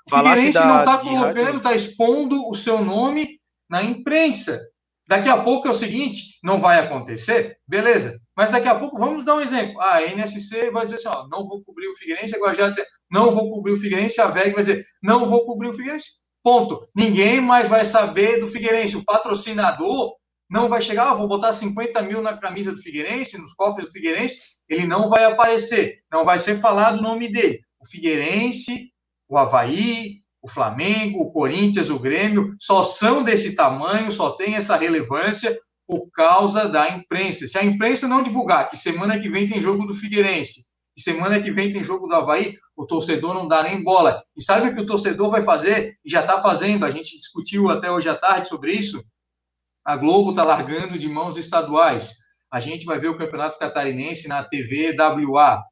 O Figueirense da, não está colocando, está expondo o seu nome na imprensa. Daqui a pouco é o seguinte, não vai acontecer, beleza. Mas daqui a pouco, vamos dar um exemplo. Ah, a NSC vai dizer assim, ó, não vou cobrir o Figueirense, agora já dizer, não vou cobrir o Figueirense, a VEG vai dizer, não vou cobrir o Figueirense. Ponto. Ninguém mais vai saber do Figueirense. O patrocinador não vai chegar, ah, vou botar 50 mil na camisa do Figueirense, nos cofres do Figueirense, ele não vai aparecer, não vai ser falado o nome dele. O Figueirense, o Havaí, o Flamengo, o Corinthians, o Grêmio, só são desse tamanho, só tem essa relevância por causa da imprensa. Se a imprensa não divulgar que semana que vem tem jogo do Figueirense, e semana que vem tem jogo do Havaí, o torcedor não dá nem bola. E sabe o que o torcedor vai fazer? E já está fazendo, a gente discutiu até hoje à tarde sobre isso. A Globo está largando de mãos estaduais. A gente vai ver o Campeonato Catarinense na TV WA.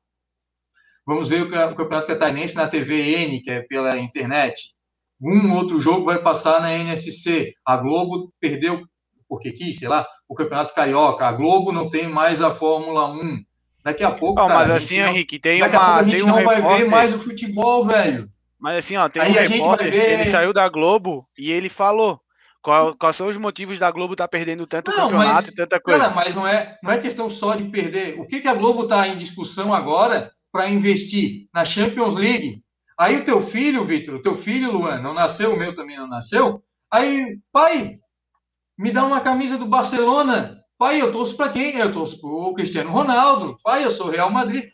Vamos ver o Campeonato Catarinense na TVN, que é pela internet. Um outro jogo vai passar na NSC. A Globo perdeu, porque quis, sei lá, o Campeonato Carioca. A Globo não tem mais a Fórmula 1. Daqui a pouco, oh, cara, mas assim, Henrique, tem daqui uma, a pouco a gente não um vai repórter. ver mais o futebol, velho. Mas assim, ó, tem Aí um repórter, ver... ele saiu da Globo e ele falou qual, quais são os motivos da Globo estar tá perdendo tanto não, campeonato e tanta coisa. Cara, mas não é, não é questão só de perder. O que, que a Globo está em discussão agora para investir na Champions League. Aí o teu filho, Vitor, o teu filho, Luan, não nasceu, o meu também não nasceu. Aí, pai, me dá uma camisa do Barcelona. Pai, eu torço para quem? Eu torço para o Cristiano Ronaldo. Pai, eu sou Real Madrid.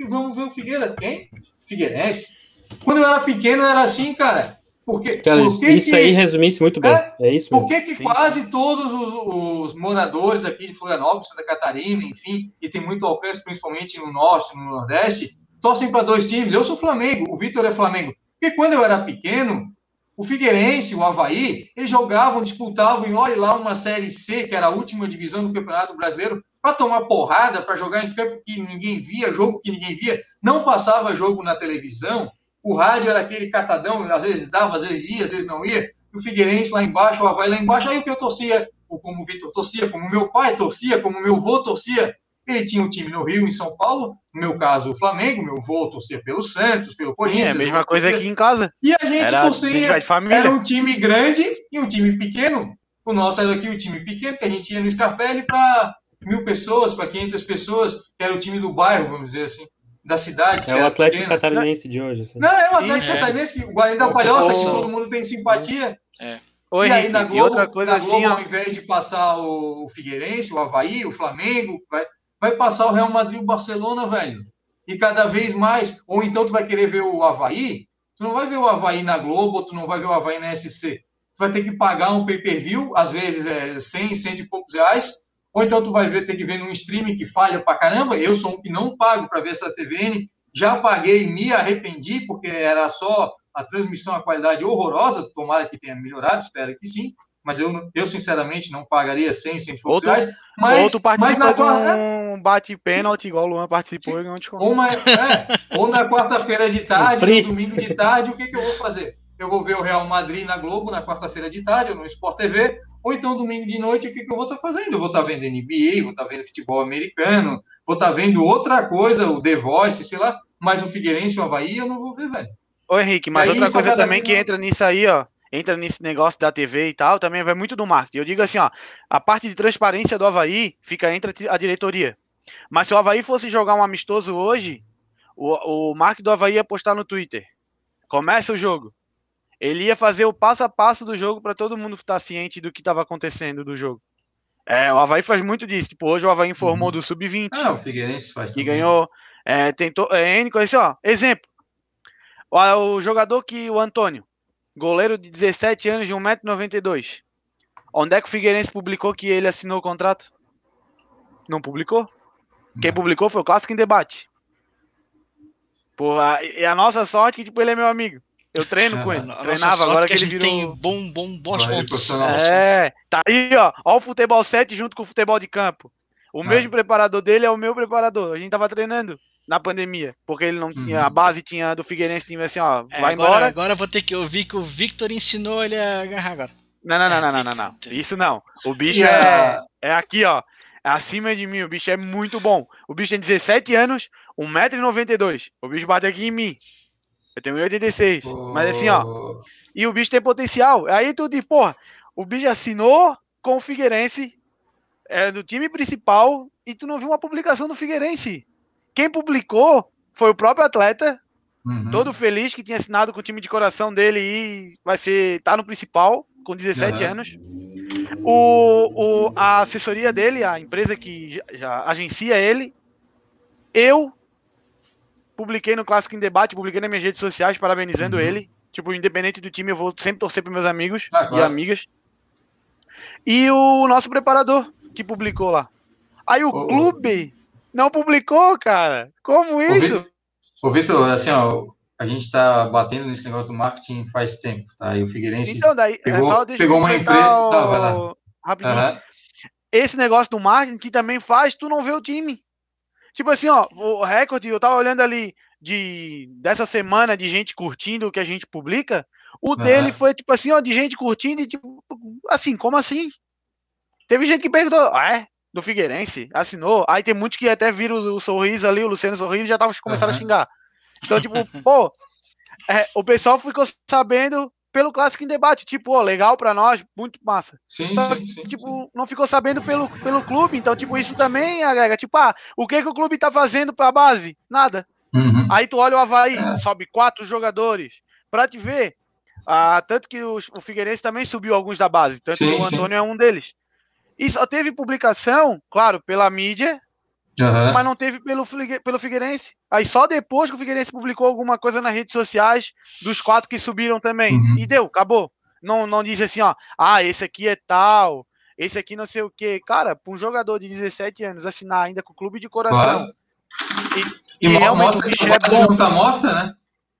vamos ver o Figueira. Quem? Figueirense. Quando eu era pequeno, era assim, cara. Porque, cara, porque isso que, aí resumisse muito bem. É, é isso mesmo. Por que, quase todos os, os, moradores aqui de Florianópolis, Santa Catarina, enfim, que tem muito alcance, principalmente no Norte, no Nordeste, torcem para dois times? Eu sou Flamengo, o Vitor é Flamengo. Porque quando eu era pequeno, o Figueirense, o Havaí, eles jogavam, disputavam, e olha lá uma Série C, que era a última divisão do Campeonato Brasileiro, para tomar porrada, para jogar em campo que ninguém via, jogo que ninguém via, não passava jogo na televisão, o rádio era aquele catadão, às vezes dava, às vezes ia, às vezes não ia, o Figueirense lá embaixo, o Havaí lá embaixo, aí o que eu torcia, como o Vitor torcia, como meu pai torcia, como meu avô torcia, ele tinha um time no Rio, em São Paulo, no meu caso o Flamengo, meu avô torcia pelo Santos, pelo Corinthians. É a mesma coisa aqui em casa. E a gente era, torcia, era um time grande e um time pequeno. O nosso era aqui o um time pequeno, que a gente ia no Scarpelli para mil pessoas, para 500 pessoas, que era o time do bairro, vamos dizer assim da cidade. É o Atlético pequeno. Catarinense de hoje. Assim. Não, é o Atlético Sim, Catarinense, que o Guarani da Palhoça, que todo mundo tem simpatia. É. Oi, e aí na Globo, outra coisa na Globo assim, ao invés de passar o Figueirense, o Havaí, o Flamengo, vai, vai passar o Real Madrid e o Barcelona, velho. E cada vez mais. Ou então tu vai querer ver o Havaí, tu não vai ver o Havaí na Globo, tu não vai ver o Havaí na SC. Tu vai ter que pagar um pay-per-view, às vezes é 100, 100 e poucos reais, ou então tu vai ver, ter que ver num streaming que falha pra caramba. Eu sou um que não pago para ver essa TVN. Já paguei, me arrependi, porque era só a transmissão, a qualidade horrorosa. Tomara que tenha melhorado, espero que sim. Mas eu, eu sinceramente, não pagaria 100, 100 outro, reais. Mas, outro mas na quarta... um bate-pênalti, igual o Luan participou e não te ou, uma, é, ou na quarta-feira de tarde, no domingo de tarde, o que, que eu vou fazer? Eu vou ver o Real Madrid na Globo na quarta-feira de tarde, ou no Sport TV, ou então, domingo de noite, o que, que eu vou estar tá fazendo? Eu vou estar tá vendo NBA, vou estar tá vendo futebol americano, vou estar vendo outra coisa, o The Voice, sei lá, mas o Figueirense, o Havaí, eu não vou ver, velho. Ô, Henrique, mas outra coisa também que entra nisso aí, ó, entra nesse negócio da TV e tal, também vai muito do marketing. Eu digo assim, ó, a parte de transparência do Havaí fica entre a diretoria. Mas se o Havaí fosse jogar um amistoso hoje, o, o marketing do Havaí ia postar no Twitter. Começa o jogo. Ele ia fazer o passo a passo do jogo para todo mundo estar ciente do que estava acontecendo do jogo. É, o Havaí faz muito disso. Tipo, hoje o Havaí informou uhum. do Sub-20. Ah, o Figueirense faz Que também. ganhou. É, tentou. É, N assim, ó. Exemplo. O, o, jogador que. O Antônio. Goleiro de 17 anos, de 1,92m. Onde é que o Figueirense publicou que ele assinou o contrato? Não publicou? Quem publicou foi o Clássico em Debate. Porra, e a nossa sorte é que tipo, ele é meu amigo. Eu treino com ele. Treinava agora que, que ele virou... tem bom, bom, bons pontos. É, tá aí, ó. Ó o futebol 7 junto com o futebol de campo. O é. mesmo preparador dele é o meu preparador. A gente tava treinando na pandemia, porque ele não tinha, uhum. a base tinha do Figueirense tinha assim, ó, é, vai agora, embora. Agora vou ter que ouvir que o Victor ensinou ele a agarrar agora. Não, não, não, não, não, não, não. Isso não. O bicho yeah. é, é aqui, ó. É acima de mim. O bicho é muito bom. O bicho tem 17 anos, 1,92m. O bicho bate aqui em mim. Eu tenho 1,86. Oh. Mas assim, ó. E o bicho tem potencial. Aí tu diz, porra, o bicho assinou com o Figueirense é, do time principal e tu não viu uma publicação do Figueirense. Quem publicou foi o próprio atleta, uhum. todo feliz que tinha assinado com o time de coração dele e vai ser tá no principal com 17 uhum. anos. O, o, a assessoria dele, a empresa que já, já agencia ele, eu publiquei no Clássico em Debate, publiquei nas minhas redes sociais parabenizando uhum. ele. Tipo, independente do time, eu vou sempre torcer para meus amigos ah, claro. e amigas. E o nosso preparador, que publicou lá. Aí o oh. clube não publicou, cara. Como isso? Ô, Vitor, assim, ó, a gente tá batendo nesse negócio do marketing faz tempo, tá? E o Figueirense então, daí, pegou, só, pegou uma empresa... O... Tá, vai lá. Rapidinho. Uhum. Esse negócio do marketing que também faz tu não ver o time. Tipo assim, ó, o recorde, eu tava olhando ali de dessa semana de gente curtindo o que a gente publica, o uhum. dele foi tipo assim, ó, de gente curtindo e tipo, assim, como assim? Teve gente que perguntou, ah, é? Do Figueirense, assinou. Aí tem muitos que até viram o, sorriso ali, o Luciano Sorriso, e já tava começando uhum. a xingar. Então, tipo, pô, é, o pessoal ficou sabendo pelo clássico em debate, tipo, ó, legal para nós, muito massa. Sim, Só, sim, sim, Tipo, sim. não ficou sabendo pelo, pelo clube, então, tipo, isso também agrega. Tipo, ah, o que que o clube tá fazendo pra base? Nada. Uhum. Aí tu olha o Havaí, é. sobe quatro jogadores. Pra te ver, ah, tanto que o, o Figueirense também subiu alguns da base, tanto sim, que o Antônio é um deles. E só teve publicação, claro, pela mídia, Uhum. Mas não teve pelo, pelo Figueirense. Aí só depois que o Figueirense publicou alguma coisa nas redes sociais dos quatro que subiram também. Uhum. E deu, acabou. Não, não diz assim, ó, ah, esse aqui é tal, esse aqui não sei o quê. Cara, para um jogador de 17 anos assinar ainda com o clube de coração. Claro. E, e, e mostra o bicho é bom. Não tá morta, né?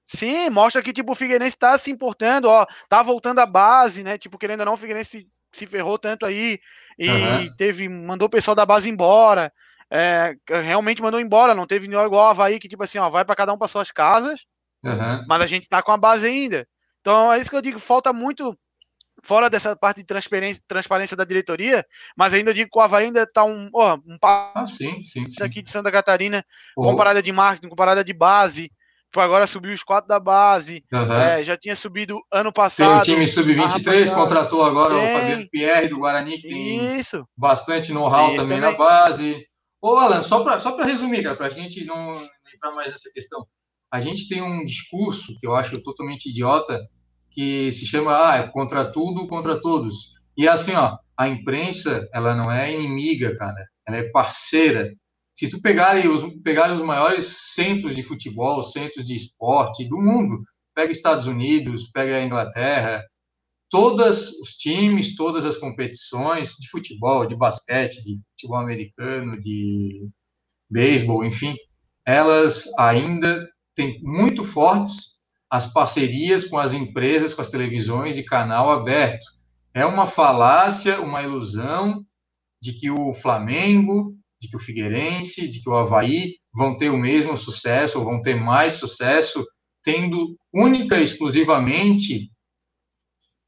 Sim, mostra que tipo, o Figueirense tá se importando, ó, tá voltando à base, né? Tipo, querendo ou não, o Figueirense se, se ferrou tanto aí e uhum. teve, mandou o pessoal da base embora. É, realmente mandou embora, não teve igual o Havaí, que tipo assim, ó, vai para cada um para suas casas, uhum. mas a gente tá com a base ainda. Então é isso que eu digo, falta muito fora dessa parte de transparência, transparência da diretoria, mas ainda digo que o Havaí ainda está um, oh, um passo ah, sim, sim, sim. aqui de Santa Catarina, oh. comparada de marketing, comparada de base. Agora subiu os quatro da base. Uhum. É, já tinha subido ano passado. Tem o time sub-23, contratou agora tem. o Fabiano Pierre do Guarani, que tem Isso. bastante know-how também, também, na base. Ô, Alan, só para só resumir, cara, para a gente não entrar mais nessa questão. A gente tem um discurso que eu acho totalmente idiota, que se chama ah, é contra tudo, contra todos. E assim, ó, a imprensa, ela não é inimiga, cara, ela é parceira. Se tu pegar os, pegar os maiores centros de futebol, centros de esporte do mundo, pega Estados Unidos, pega Inglaterra, todos os times, todas as competições de futebol, de basquete, de futebol americano, de beisebol, enfim, elas ainda têm muito fortes as parcerias com as empresas, com as televisões de canal aberto. É uma falácia, uma ilusão de que o Flamengo, de que o Figueirense, de que o Havaí vão ter o mesmo sucesso, ou vão ter mais sucesso, tendo única e exclusivamente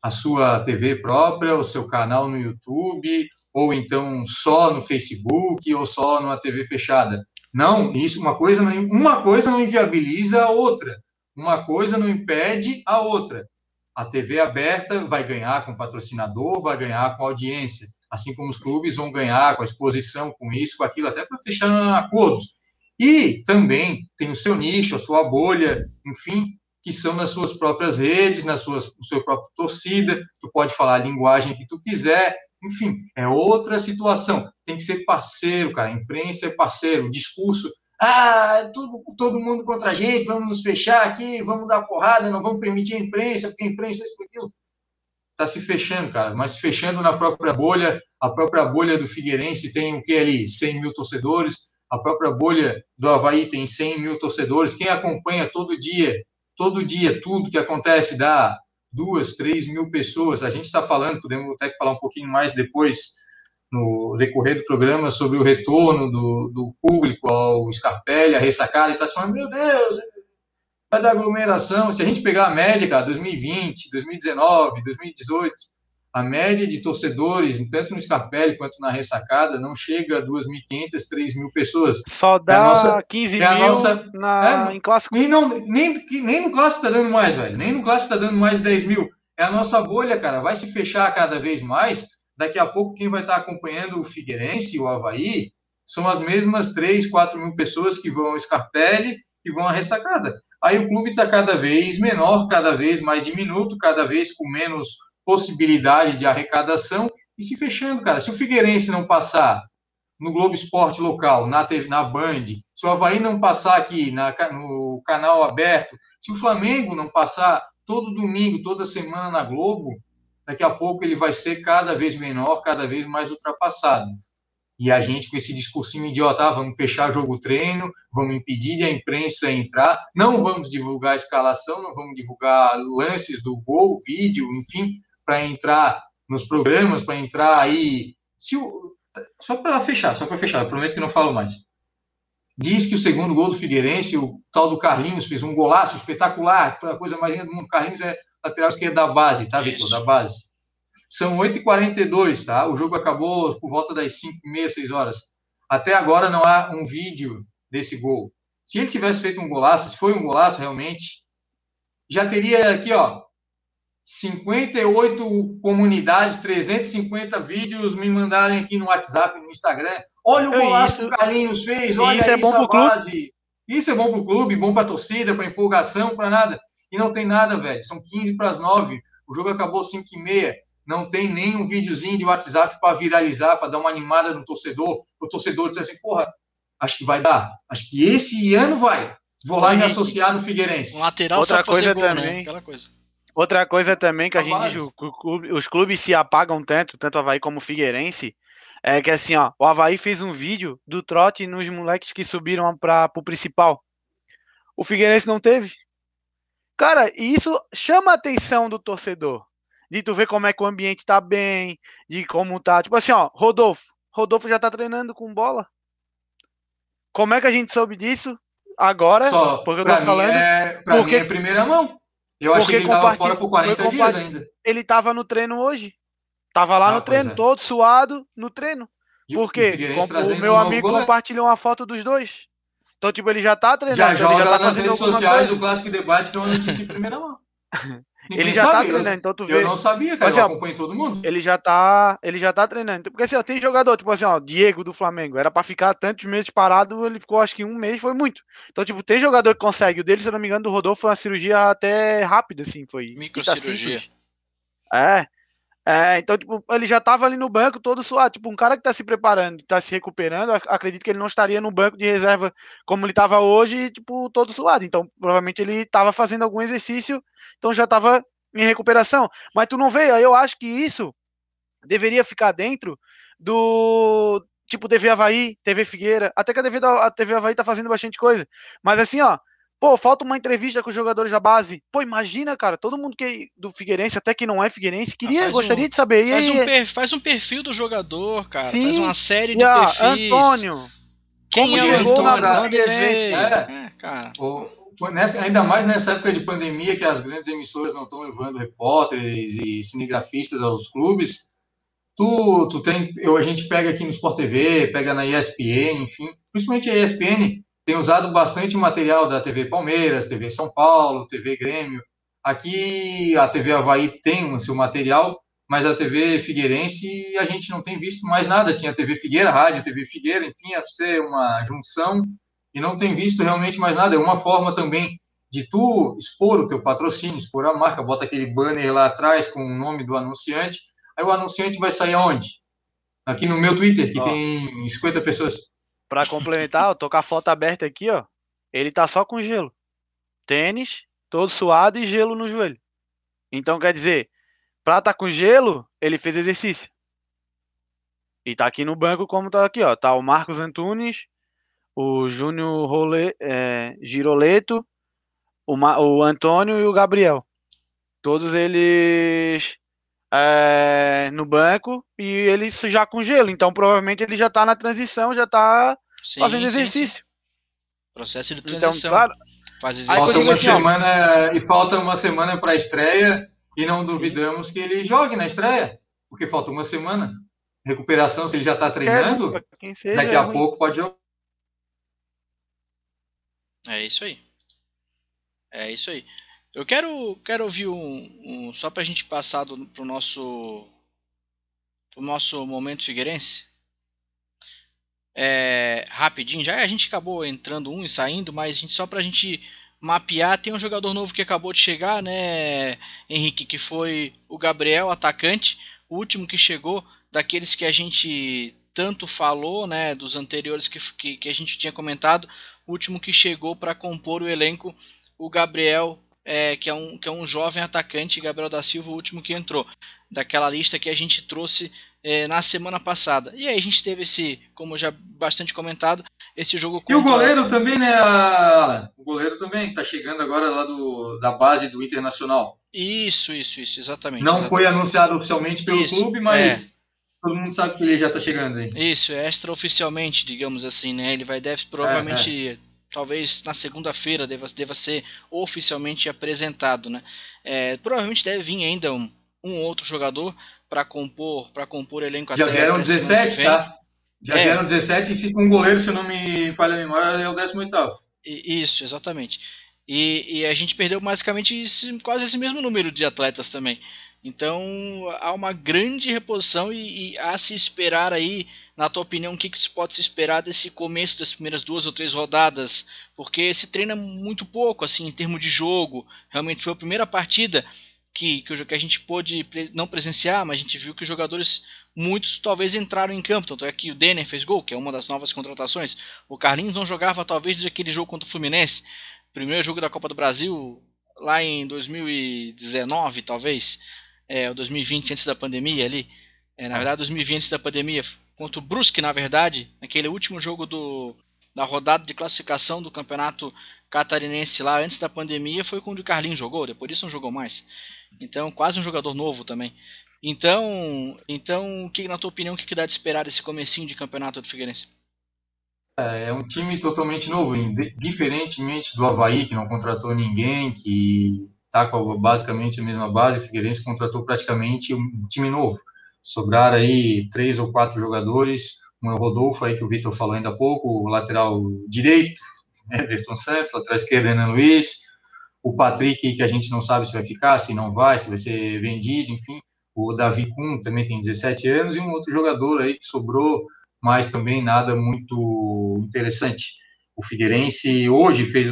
a sua TV própria, o seu canal no YouTube, ou então só no Facebook, ou só numa TV fechada. Não, isso uma coisa não, uma coisa não inviabiliza a outra. Uma coisa não impede a outra. A TV aberta vai ganhar com patrocinador, vai ganhar com audiência, assim como os clubes vão ganhar com a exposição, com isso, com aquilo, até para fechar acordos. E também tem o seu nicho, a sua bolha, enfim, que são nas suas próprias redes, nas suas, no seu próprio torcida, tu pode falar a linguagem que tu quiser, enfim, é outra situação. Tem que ser parceiro, cara. A imprensa é parceiro. O discurso ah, tudo, todo mundo contra a gente, vamos nos fechar aqui, vamos dar porrada, não vamos permitir a imprensa, porque a imprensa explodiu. Está se fechando, cara, mas se fechando na própria bolha, a própria bolha do Figueirense tem o que ali? 100 mil torcedores, a própria bolha do Havaí tem 100 mil torcedores. Quem acompanha todo dia, todo dia, tudo que acontece dá duas, três mil pessoas. A gente está falando, podemos até falar um pouquinho mais depois, no decorrer do programa sobre o retorno do, do público ao Scarpelli, a ressacada, e está falando, meu Deus, dar aglomeração. Se a gente pegar a média, cara, 2020, 2019, 2018, a média de torcedores, tanto no Scarpelli quanto na ressacada, não chega a 2.500, 3.000 pessoas. Só dá é nossa, 15 é mil nossa, na, é, em clássico. Nem, não, nem, nem no clássico está dando mais, velho. Nem no clássico está dando mais 10 mil. É a nossa bolha, cara. Vai se fechar cada vez mais daqui a pouco quem vai estar acompanhando o Figueirense, o Havaí, são as mesmas 3, 4 mil pessoas que vão ao Scarpelli e vão à ressacada. Aí o clube está cada vez menor, cada vez mais diminuto, cada vez com menos possibilidade de arrecadação e se fechando, cara. Se o Figueirense não passar no Globo Esporte local, na, TV, na Band, se o Havaí não passar aqui na, no canal aberto, se o Flamengo não passar todo domingo, toda semana na Globo, daqui a pouco ele vai ser cada vez menor, cada vez mais ultrapassado. E a gente com esse discursinho idiota, ah, vamos fechar jogo treino, vamos impedir a imprensa entrar, não vamos divulgar a escalação, não vamos divulgar lances do gol, vídeo, enfim, para entrar nos programas, para entrar aí. O... Só para fechar, só para fechar, eu prometo que não falo mais. Diz que o segundo gol do Figueirense, o tal do Carlinhos, fez um golaço espetacular, foi a coisa mais linda do mundo. Carlinhos é lateral esquerdo da base, tá, Vitor? Da base. São 8h42, tá? O jogo acabou por volta das 5h30, 6 horas. Até agora não há um vídeo desse gol. Se ele tivesse feito um golaço, se foi um golaço realmente, já teria aqui, ó, 58 comunidades, 350 vídeos me mandarem aqui no WhatsApp, no Instagram. Olha o é golaço isso, que o Carlinhos fez, olha isso, é bom a base. Clube. Isso é bom para o clube, bom para a torcida, para empolgação, para nada. E não tem nada, velho. São 15 para as 9. O jogo acabou 5 e meia. Não tem nem um videozinho de WhatsApp para viralizar, para dar uma animada no torcedor. O torcedor dizer assim, porra, acho que vai dar. Acho que esse ano vai. Vou lá e me associar no Figueirense. Um lateral Outra só fazer coisa gol, né? também. Aquela coisa. Outra coisa também que a A gente diz, o clube- os clubes se apagam tanto, tanto o Havaí como o Figueirense, é que assim, ó, o Havaí fez um vídeo do trote nos moleques que subiram para o principal. O Figueirense não teve. Cara, e isso chama a atenção do torcedor. De tu ver como é que o ambiente tá bem, de como tá. Tipo assim, ó, Rodolfo. Rodolfo já tá treinando com bola. Como é que a gente soube disso? Agora, Só, porque eu pra tô mim, falando, é, pra porque- mim é primeira mão. Eu achei que ele tava fora por 40 foi dias ainda. ele tava no treino hoje. Tava lá Ah, no treino, é. todo suado no treino. E o- Por o quê? Trazendo o meu um amigo compartilhou uma foto dos dois. Então, tipo, ele já tá treinando. Já então ele joga já lá tá nas redes sociais do Clássico Debate, é uma notícia em primeira mão. Ninguém Ele já tá sabe, eu- treinando, então tu Eu vê. não sabia, cara. Assim, eu ó, acompanho todo mundo. Ele já tá, ele já tá treinando. Porque assim, ó, tem jogador, tipo assim, ó, Diego do Flamengo, era pra ficar tantos meses parado, ele ficou acho que um mês, foi muito. Então, tipo, tem jogador que consegue. O dele, se eu não me engano, do Rodolfo foi uma cirurgia até rápida, assim, foi. Microcirurgia. É. É, então, tipo, ele já tava ali no banco todo suado. Tipo, um cara que tá se preparando, que tá se recuperando, ac- acredito que ele não estaria no banco de reserva como ele tava hoje, tipo, todo suado. Então, provavelmente ele tava fazendo algum exercício, então já tava em recuperação. Mas tu não vê, aí eu acho que isso deveria ficar dentro do tipo TV Havaí, TV Figueira, até que a TV, da, a TV Havaí tá fazendo bastante coisa. Mas assim, ó, pô, falta uma entrevista com os jogadores da base. Pô, imagina, cara, todo mundo que do Figueirense, até que não é Figueirense, queria, faz gostaria um- de saber. E Faz aí, um, per- faz um perfil do jogador, cara. Sim. Faz uma série e de a perfis. Antônio, Quem como é o Antônio? na veio? É. É, cara. O- nessa- ainda mais nessa época de pandemia que as grandes emissoras não estão levando repórteres e cinegrafistas aos clubes. Tu, tu tem, eu, a gente pega aqui no Sport TV, pega na ESPN, enfim, principalmente a ESPN tem usado bastante material da TV Palmeiras, TV São Paulo, TV Grêmio. Aqui a TV Havaí tem o seu material, mas a TV Figueirense a gente não tem visto mais nada. Tinha TV Figueira, Rádio TV Figueira, enfim, ia ser uma junção e não tem visto realmente mais nada. É uma forma também de tu expor o teu patrocínio, expor a marca, bota aquele banner lá atrás com o nome do anunciante, aí o anunciante vai sair aonde? Aqui no meu Twitter, que Ó. tem 50 pessoas. Pra complementar, eu tô com a foto aberta aqui, ó. Ele tá só com gelo. Tênis, todo suado e gelo no joelho. Então quer dizer, pra tá com gelo, ele fez exercício. E tá aqui no banco como tá aqui, ó. Tá o Marcos Antunes, o Júnior Role, é, Giroleto, o, Ma- o Antônio e o Gabriel. Todos eles é, no banco e ele já com gelo. Então provavelmente ele já tá na transição, já tá Sim, fazendo sim, sim. exercício. Processo de Então, transição. claro, Faz Aí Falta exercício. uma assim, semana e falta uma semana para a estreia e não duvidamos que ele jogue na estreia, porque falta uma semana. Recuperação, se ele já está treinando, quem seja, daqui é a ruim. pouco pode jogar. É isso aí. É isso aí. Eu quero, quero ouvir um, um só pra gente passar do, pro nosso pro nosso momento figueirense. É, rapidinho, já a gente acabou entrando um e saindo, mas a gente, só pra gente mapear, tem um jogador novo que acabou de chegar, né, Henrique, que foi o Gabriel, atacante, o último que chegou, daqueles que a gente tanto falou, né, dos anteriores que, que, que a gente tinha comentado, último que chegou para compor o elenco, o Gabriel, é, que, é um, que é um jovem atacante, Gabriel da Silva, o último que entrou, daquela lista que a gente trouxe é, na semana passada. E aí a gente teve esse, como já bastante comentado, esse jogo E o contra- goleiro também, né, Alan? O goleiro também está chegando agora lá do, da base do Internacional. Isso, isso, isso, exatamente. Não exatamente. foi anunciado oficialmente pelo Isso, clube, mas todo mundo sabe que ele já está chegando aí. Isso, é extraoficialmente, digamos assim, né? Ele vai deve provavelmente, talvez na segunda-feira deva, deva ser oficialmente apresentado, né? É, provavelmente deve vir ainda um, um outro jogador para compor para compor elenco Já vieram até semana 17, que vem. tá? Já É. vieram 17 e com goleiro, se não me falha a memória, é o 18º. E- Isso, exatamente. E, e a gente perdeu basicamente esse- quase esse mesmo número de atletas também. Então há uma grande reposição e, e há se esperar aí, na tua opinião, o que, que se pode se esperar desse começo das primeiras duas ou três rodadas? Porque se treina muito pouco, assim, em termos de jogo. Realmente foi a primeira partida que, que a gente pôde não presenciar, mas a gente viu que os jogadores, muitos talvez entraram em campo. Tanto é que o Denner fez gol, que é uma das novas contratações. O Carlinhos não jogava talvez desde aquele jogo contra o Fluminense, primeiro jogo da Copa do Brasil, lá em 2019, talvez, é, ou 2020, antes da pandemia ali. É, na verdade, 2020 antes da pandemia, contra o Brusque, na verdade, naquele último jogo do, da rodada de classificação do campeonato catarinense lá antes da pandemia foi quando o Carlinhos jogou, depois disso não jogou mais. Então, quase um jogador novo também. Então, então, que na tua opinião, o que, que dá de esperar desse comecinho de campeonato do Figueirense? É, é um time totalmente novo, diferentemente do Havaí, que não contratou ninguém, que está com basicamente a mesma base, o Figueirense contratou praticamente um time novo. Sobraram aí três ou quatro jogadores, um é o Rodolfo aí que o Vitor falou ainda há pouco, o lateral direito, Everton Santos, lateral esquerdo, Renan Luiz, o Patrick, que a gente não sabe se vai ficar, se não vai, se vai ser vendido, enfim, o Davi Kuhn também tem 17 anos, e um outro jogador aí que sobrou, mas também nada muito interessante. O Figueirense hoje fez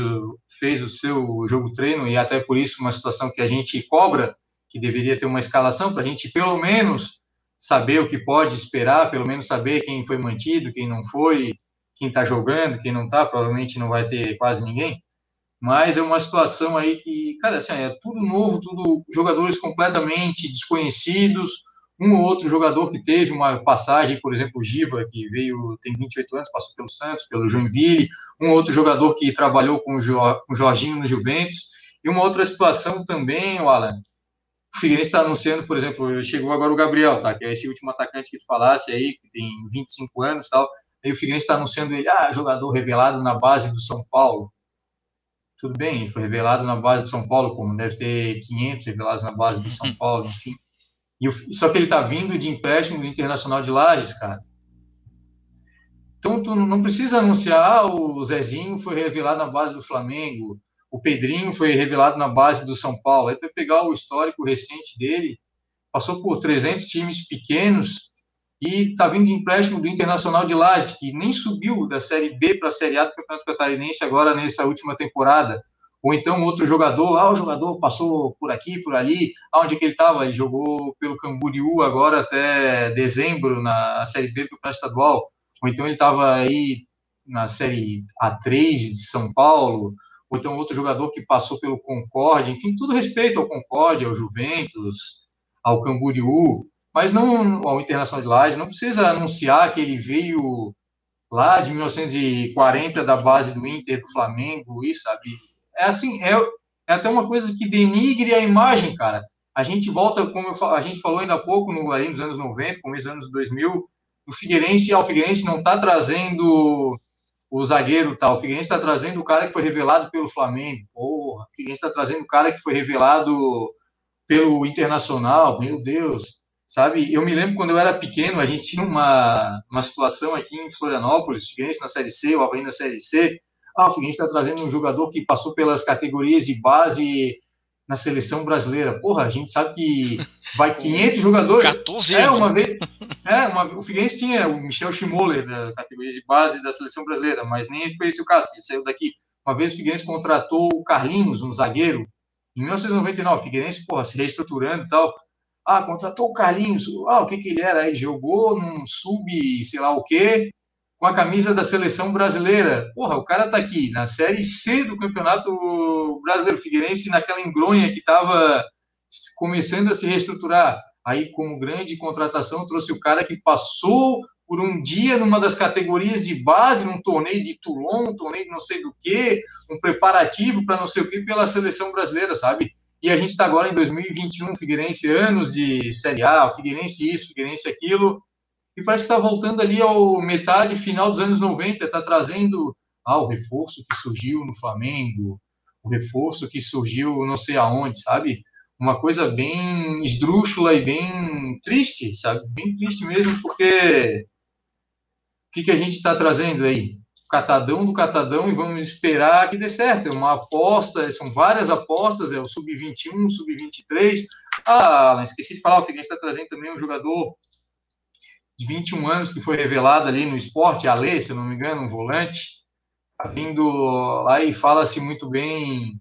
fez o seu jogo treino, e até por isso uma situação que a gente cobra, que deveria ter uma escalação, para a gente pelo menos saber o que pode esperar, pelo menos saber quem foi mantido, quem não foi, quem está jogando, quem não está, provavelmente não vai ter quase ninguém. Mas é uma situação aí que, cara, assim, é tudo novo, tudo jogadores completamente desconhecidos. Um ou outro jogador que teve uma passagem, por exemplo, o Giva, que veio, tem 28 anos, passou pelo Santos, pelo Joinville. Um outro jogador que trabalhou com o Jorginho no Juventus. E uma outra situação também, o Alan, o Figueirense está anunciando, por exemplo, chegou agora o Gabriel, tá? Que é esse último atacante que tu falasse aí, que tem 25 anos tal. Aí o Figueirense está anunciando ele, ah, jogador revelado na base do São Paulo. Tudo bem, foi revelado na base do São Paulo, como deve ter 500 revelados na base do São Paulo, enfim. E o, só que ele está vindo de empréstimo do Internacional de Lages, cara. Então, tu não precisa anunciar, ah, o Zezinho foi revelado na base do Flamengo, o Pedrinho foi revelado na base do São Paulo. Aí, para pegar o histórico recente dele, passou por 300 times pequenos e está vindo de empréstimo do Internacional de Lages, que nem subiu da Série B para a Série A do Campeonato Catarinense agora nessa última temporada. Ou então outro jogador, ah, o jogador passou por aqui, por ali, aonde que ele estava? Ele jogou pelo Camboriú agora até dezembro na Série B do Campeonato Estadual. Ou então ele estava aí na Série A3 de São Paulo, ou então outro jogador que passou pelo Concorde, enfim, tudo respeito ao Concorde, ao Juventus, ao Camboriú, mas não ao Internacional de Lages, não precisa anunciar que ele veio lá de 1940 da base do Inter, do Flamengo, isso, sabe? É assim, é, é até uma coisa que denigre a imagem, cara. A gente volta, como eu, a gente falou ainda há pouco, no, aí nos anos 90, começo dos anos 2000, o Figueirense, ao Figueirense não está trazendo o zagueiro tal. O Figueirense está trazendo o cara que foi revelado pelo Flamengo. Porra, o Figueirense está trazendo o cara que foi revelado pelo Internacional. Meu Deus. Sabe, eu me lembro quando eu era pequeno, a gente tinha uma, uma situação aqui em Florianópolis, o Figueirense na Série C, o Havaí na Série C. Ah, o Figueirense está trazendo um jogador que passou pelas categorias de base na seleção brasileira. Porra, a gente sabe que vai 500 jogadores. 14 É, uma vez. É, uma, o Figueirense tinha o Michel Schimoller da categoria de base da seleção brasileira, mas nem foi esse o caso, ele saiu daqui. Uma vez o Figueirense contratou o Carlinhos, um zagueiro, em 1999. O Figueirense, porra, se reestruturando e tal. Ah, contratou o Carlinhos. Ah, o que que ele era? Ele jogou num sub, sei lá o quê, com a camisa da seleção brasileira. Porra, o cara tá aqui na Série C do Campeonato Brasileiro Figueirense, naquela engronha que estava começando a se reestruturar. Aí, como grande contratação, trouxe o cara que passou por um dia numa das categorias de base, num torneio de Toulon, um torneio de não sei do que, um preparativo para não sei o que pela seleção brasileira, sabe? E a gente está agora em 2021, Figueirense, anos de Série A, Figueirense isso, Figueirense aquilo, e parece que está voltando ali ao metade final dos anos 90, está trazendo ah, o reforço que surgiu no Flamengo, o reforço que surgiu não sei aonde, sabe? Uma coisa bem esdrúxula e bem triste, sabe? Bem triste mesmo, porque o que, que a gente está trazendo aí? catadão do catadão e vamos esperar que dê certo. É uma aposta, são várias apostas, é o sub-21, sub-23. Ah, esqueci de falar, o Figueirense está trazendo também um jogador de 21 anos que foi revelado ali no esporte, Ale, se eu não me engano, um volante, tá vindo lá e fala-se muito bem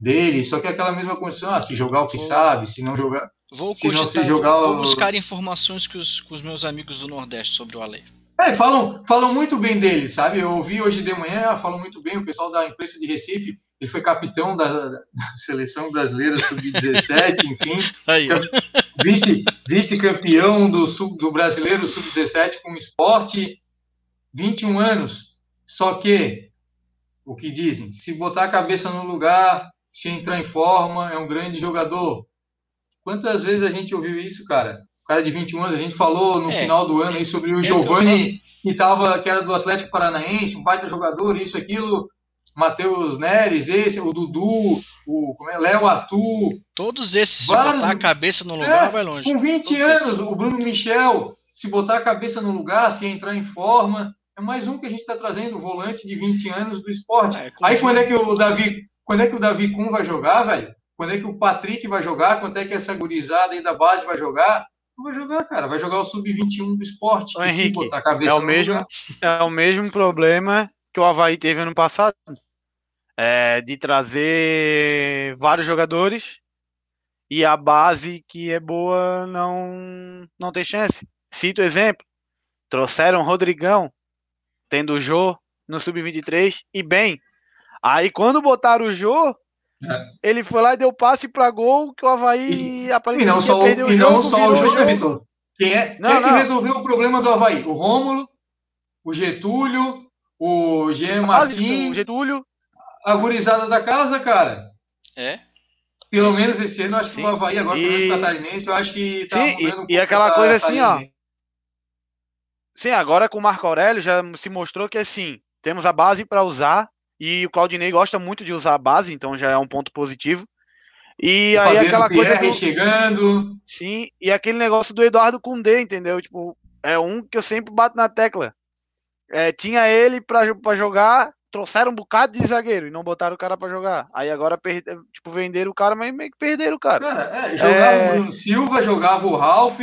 dele, só que é aquela mesma condição, ah, se jogar o que sabe, se não jogar. Vou, se cogitar, não se jogar vou o- buscar informações com os, com os meus amigos do Nordeste sobre o Ale. É, falam, falam muito bem dele, sabe? Eu ouvi hoje de manhã, falam muito bem, o pessoal da imprensa de Recife, ele foi capitão da, da seleção brasileira sub-17, enfim, Aí. Vice, vice-campeão do, sub- do brasileiro sub-17 com esporte, 21 anos. Só que, o que dizem, se botar a cabeça no lugar, se entrar em forma, é um grande jogador. Quantas vezes a gente ouviu isso, cara? O cara de 21 anos, a gente falou no É. final do ano aí sobre o Giovani, que, tava, que era do Atlético Paranaense, um baita jogador, isso, aquilo. Matheus Neres, esse, o Dudu, o como é, Léo Arthur, Todos esses, se Vários- botar a cabeça no lugar, É, vai longe. com 20 Todos anos, o Bruno Michel, se botar a cabeça no lugar, se entrar em forma, é mais um que a gente está trazendo, o volante de 20 anos do esporte. É, Aí 20. quando é que o Davi, quando é que o Davi Kuhn vai jogar, velho? Quando é que o Patrick vai jogar? Quando é que essa gurizada aí da base vai jogar? Não vai jogar, cara. Vai jogar o sub-21 do esporte. Ô, e se Henrique, botar a cabeça é o no mesmo- lugar. É o mesmo problema que o Havaí teve ano passado. É, de trazer vários jogadores e a base que é boa não, não tem chance. Cito exemplo. Trouxeram o Rodrigão, tendo o Jô no Sub-23 e bem. Aí quando botaram o Jô, É. ele foi lá e deu passe para gol que o Havaí E- E aparentemente não só, o- ia perder o e não jogo, só o jogo, né, Vitor? Quem é, Não, quem é que resolveu o problema do Havaí? O Rômulo, o Getúlio, o Jean Quase, Martins, o Getúlio, a gurizada da casa, cara. É? Pelo Isso. menos esse ano, eu acho que Sim. o Havaí, agora E- pelo menos catarinense, eu acho que tá Sim, e- um e pouco aquela essa- coisa essa assim, linha, ó? Sim, agora com o Marco Aurélio já se mostrou que assim, temos a base para usar e o Claudinei gosta muito de usar a base, então já é um ponto positivo. E O aí Fabiano aquela coisa Pierre do, chegando. sim, e aquele negócio do Eduardo Cundê, entendeu? Tipo, é um que eu sempre bato na tecla. É, tinha ele para jogar, trouxeram um bocado de zagueiro e não botaram o cara para jogar. Aí agora perde, tipo venderam o cara, mas meio que perderam o cara. Cara, é, jogava É. o Bruno Silva, jogava o Ralf,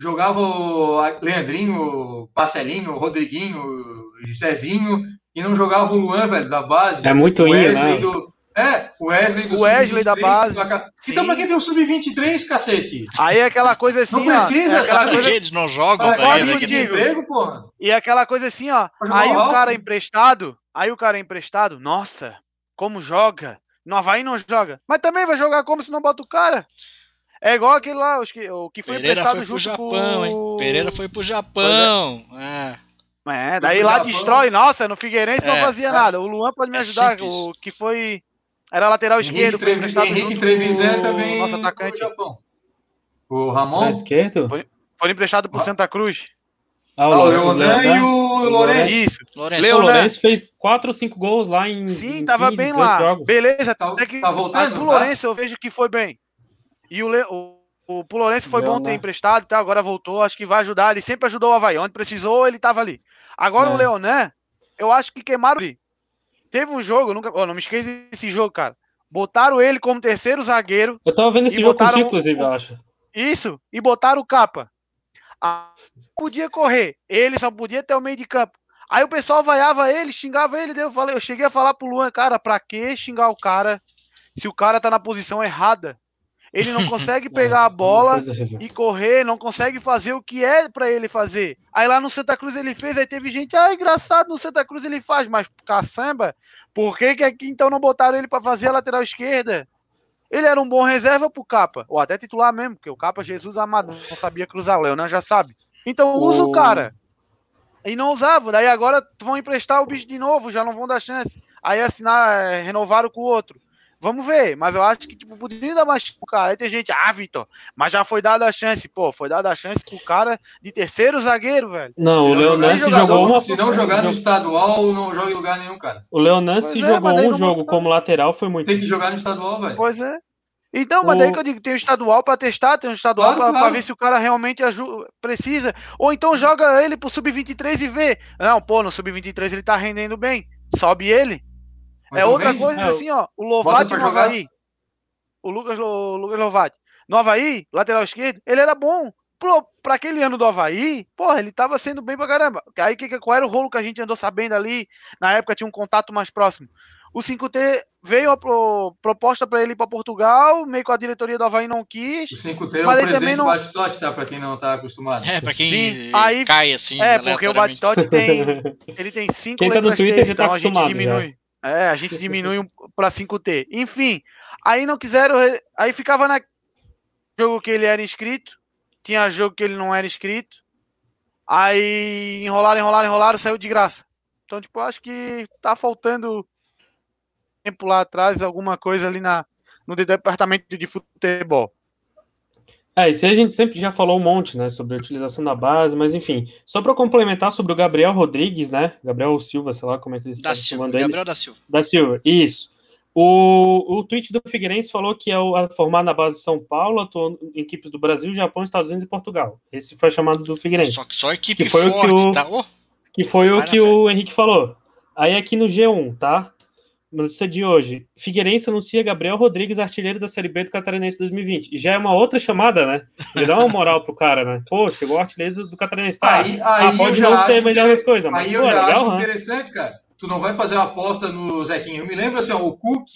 jogava o Leandrinho, o Marcelinho, o Rodriguinho, o Zezinho, e não jogava o Luan, velho, da base. É muito Wesley né? do. É, o Wesley do O Wesley da Sub-23, base. Então, Sim. pra que tem o Sub-23, cacete? Aí é aquela coisa assim, Não precisa, ó, é aquela sabe? coisa Eles não jogam, Pra que- tem digo. emprego, porra? E aquela coisa assim, ó. Pra Aí o cara é emprestado, aí o cara é emprestado, nossa, como joga? No Havaí não joga. Mas também vai jogar como se não bota o cara? É igual aquele lá, os que, o que foi Pereira emprestado foi pro junto Japão, com... hein? Pereira foi pro Japão. É. É, Foi daí lá Japão. destrói, nossa, no Figueirense não É, fazia é. nada. O Luan pode me É ajudar, o que foi... Era lateral Henrique, esquerdo, Trevi- Henrique junto Trevisan o também nosso atacante. Japão. O Ramon, esquerdo? Foi emprestado pro Ah. Santa Cruz. Ah, ah, o Leonan- Leonan e o o Lourenço. Isso. Lourenço. O. Lourenço fez 4 ou 5 gols lá em, Sim, em tava 15, bem 18 lá. jogos. Beleza, Tá- até que tá voltando, pro tá? Lourenço eu vejo que foi bem. E o, Le, o, o pro Lourenço foi bom ter emprestado, tá? agora voltou, acho que vai ajudar. Ele sempre ajudou o Havaí, onde precisou, ele tava ali. Agora É. o Leonan, eu acho que queimaram ele. Teve um jogo, nunca, oh, não me esqueça desse jogo, cara. Botaram ele como terceiro zagueiro, Eu tava vendo esse jogo botaram contigo, inclusive, eu acho. isso, e botaram o capa. Ah, podia correr, ele só podia ter o meio de campo. Aí o pessoal vaiava ele, xingava ele, eu falei, eu cheguei a falar pro Luan, cara, pra que xingar o cara se o cara tá na posição errada? Ele não consegue pegar a bola Coisa horrível. e correr, não consegue fazer o que é pra ele fazer. Aí lá no Santa Cruz ele fez, aí teve gente, ah, engraçado, no Santa Cruz ele faz, mas caçamba, por que que aqui então não botaram ele pra fazer a lateral esquerda? Ele era um bom reserva pro Capa, ou até titular mesmo, porque o Capa Jesus amado não sabia cruzar, o Leonan já sabe. Então usa o O- cara. E não usava, daí agora vão emprestar o bicho de novo, já não vão dar chance. Aí assinar, é, renovaram com o outro. Vamos ver, mas eu acho que tipo, podia dar mais pro cara. Aí tem gente, ah, Vitor, mas já foi dada a chance. Pô, foi dada a chance pro cara de terceiro zagueiro, velho. Não, Se o não Leonan jogar em se jogador, jogou uma. Se não jogar no estadual, não joga em lugar nenhum, cara. O Leonan Pois se é, jogou daí um jogo como lateral, foi muito. Tem que jogar no estadual, velho. Pois é. Então, mas daí O- que eu digo, tem o estadual pra testar, tem o estadual Claro, pra, pra claro. ver se o cara realmente precisa. Ou então joga ele pro sub-23 e vê. Não, pô, no sub-23 ele tá rendendo bem. Sobe ele. Mas é outra vende? coisa É, assim, ó. O Lovati pra no. Havaí. O Lucas, Lo- Lucas Lovati. No Havaí, lateral esquerdo, ele era bom. Pro, pra aquele ano do Havaí, porra, ele tava sendo bem pra caramba. Aí que, que- qual era o rolo que a gente andou sabendo ali? Na época tinha um contato mais próximo. O 5T veio a pro, proposta para ele ir para Portugal, meio que a diretoria do Havaí não quis. O 5T é o presidente não... Batistote, tá? Para quem não está acostumado. É, para quem Sim, aí, cai assim. É, porque o Batistote tem, ele tem cinco quem tá no Twitter já tá então acostumado. A gente diminui, já. É, a gente diminui para 5T. Enfim, aí não quiseram, aí ficava na jogo que ele era inscrito, tinha jogo que ele não era inscrito. Aí enrolaram, enrolaram, enrolaram, saiu de graça. Então, tipo, acho que tá faltando tempo lá atrás, alguma coisa ali na, no departamento de futebol. É, isso aí a gente sempre já falou um monte, né, sobre a utilização da base, mas enfim, só para complementar sobre o Gabriel Rodrigues, né, Gabriel Silva, sei lá como é que ele está chamando ele. Gabriel da Silva. Da Silva, isso. O, o tweet do Figueirense falou que é o, formado na base de São Paulo, atuou em equipes do Brasil, Japão, Estados Unidos e Portugal. Esse foi chamado do Figueirense. Só, só equipe que foi forte, o que o, tá? Oh, que foi o que o Henrique falou. Aí aqui no G1, tá? Notícia de hoje. Figueirense anuncia Gabriel Rodrigues, artilheiro da Série B do Catarinense 2020. E já é uma outra chamada, né? Ele dá uma moral pro cara, né? Pô, chegou o artilheiro do Catarinense. Tá, aí, aí ah, pode não ser melhor das coisas, mas aí pô, eu já legal, acho interessante, cara. Tu não vai fazer uma aposta no Zequinho. Eu me lembro assim, ó, o Cook,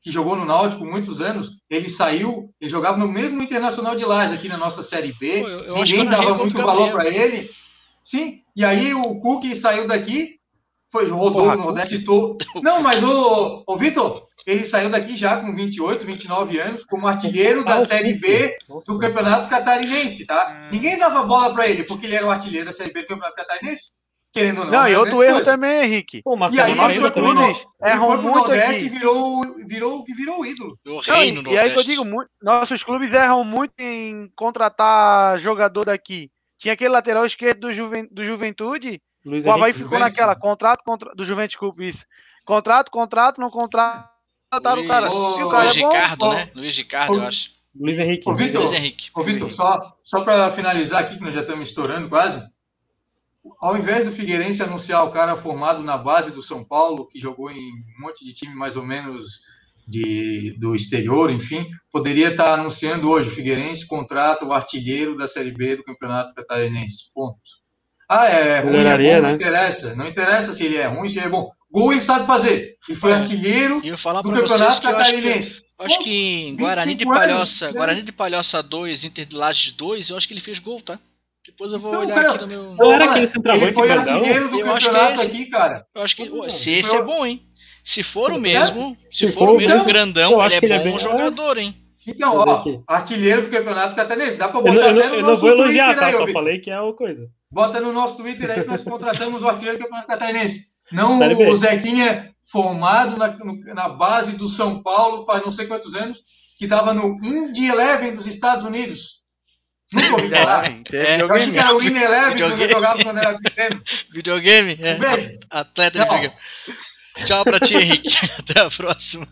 que jogou no Náutico muitos anos, ele saiu, ele jogava no mesmo Internacional de Lages aqui na nossa Série B. Pô, eu, eu Ninguém dava muito valor para ele. Sim, e aí o Cook saiu daqui, foi, rodou Porra, o Nordeste todo. Não, mas o, o Vitor, ele saiu daqui já com 28, 29 anos, como artilheiro da ah, Série B do Campeonato Catarinense, tá? Hum. Ninguém dava bola para ele, porque ele era o artilheiro da Série B do Campeonato Catarinense. Querendo ou não. Não, e outro erro também, Henrique. Pô, e aí ele foi pro, no, erram muito Nordeste e virou, virou virou o ídolo. O reino não, e, e aí que eu digo, nossos clubes erram muito em contratar jogador daqui. Tinha aquele lateral esquerdo do, Juven, do Juventude, Luiz o Havaí ficou Juventus. naquela, contrato, contra, do Juventus, desculpa, isso. Contrato, contrato, não contrataram o cara. o cara Luiz é Ricardo, né? Luiz Ricardo, eu acho. Luiz Henrique. Ô, Vitor, Luiz Henrique. Ô, Vitor, só, só para finalizar aqui, que nós já estamos estourando quase. Ao invés do Figueirense anunciar o cara formado na base do São Paulo, que jogou em um monte de time mais ou menos de, do exterior, enfim, poderia estar anunciando hoje o Figueirense contrata o artilheiro da Série B do Campeonato Catarinense. Ponto. Ah, é ruim, é bom, não né? interessa. Não interessa se ele é ruim, se ele é bom. Gol ele sabe fazer. Ele foi artilheiro do Campeonato Catarinense. Eu acho que, em Guarani de Palhoça, anos, Guarani de Palhoça 2, Inter de Lages 2, eu acho que ele fez gol, tá? Depois eu vou então, olhar cara, aqui no meu. Não era aquele centroavante Ele foi artilheiro do eu campeonato esse, aqui, cara. Eu acho que se esse é bom, hein? Se for o mesmo, se, se for, o mesmo grandão, ele é bom ele é bom jogador, hein? Então, ó, artilheiro do campeonato catarinense. Dá pra botar eu, eu, eu não vou elogiar, tá? Aí, Só falei que é a coisa. Bota no nosso Twitter aí que nós contratamos o artilheiro do campeonato catarinense. Não o Zequinha formado na, na base do São Paulo faz não sei quantos anos, que estava no Indy Eleven dos Estados Unidos. Nunca ouvi falar. É, eu achei que era o Indy Eleven quando eu jogava quando era pequeno. Videogame? É. Um beijo. Atleta de videogame. Tchau pra ti, Henrique. Até a próxima.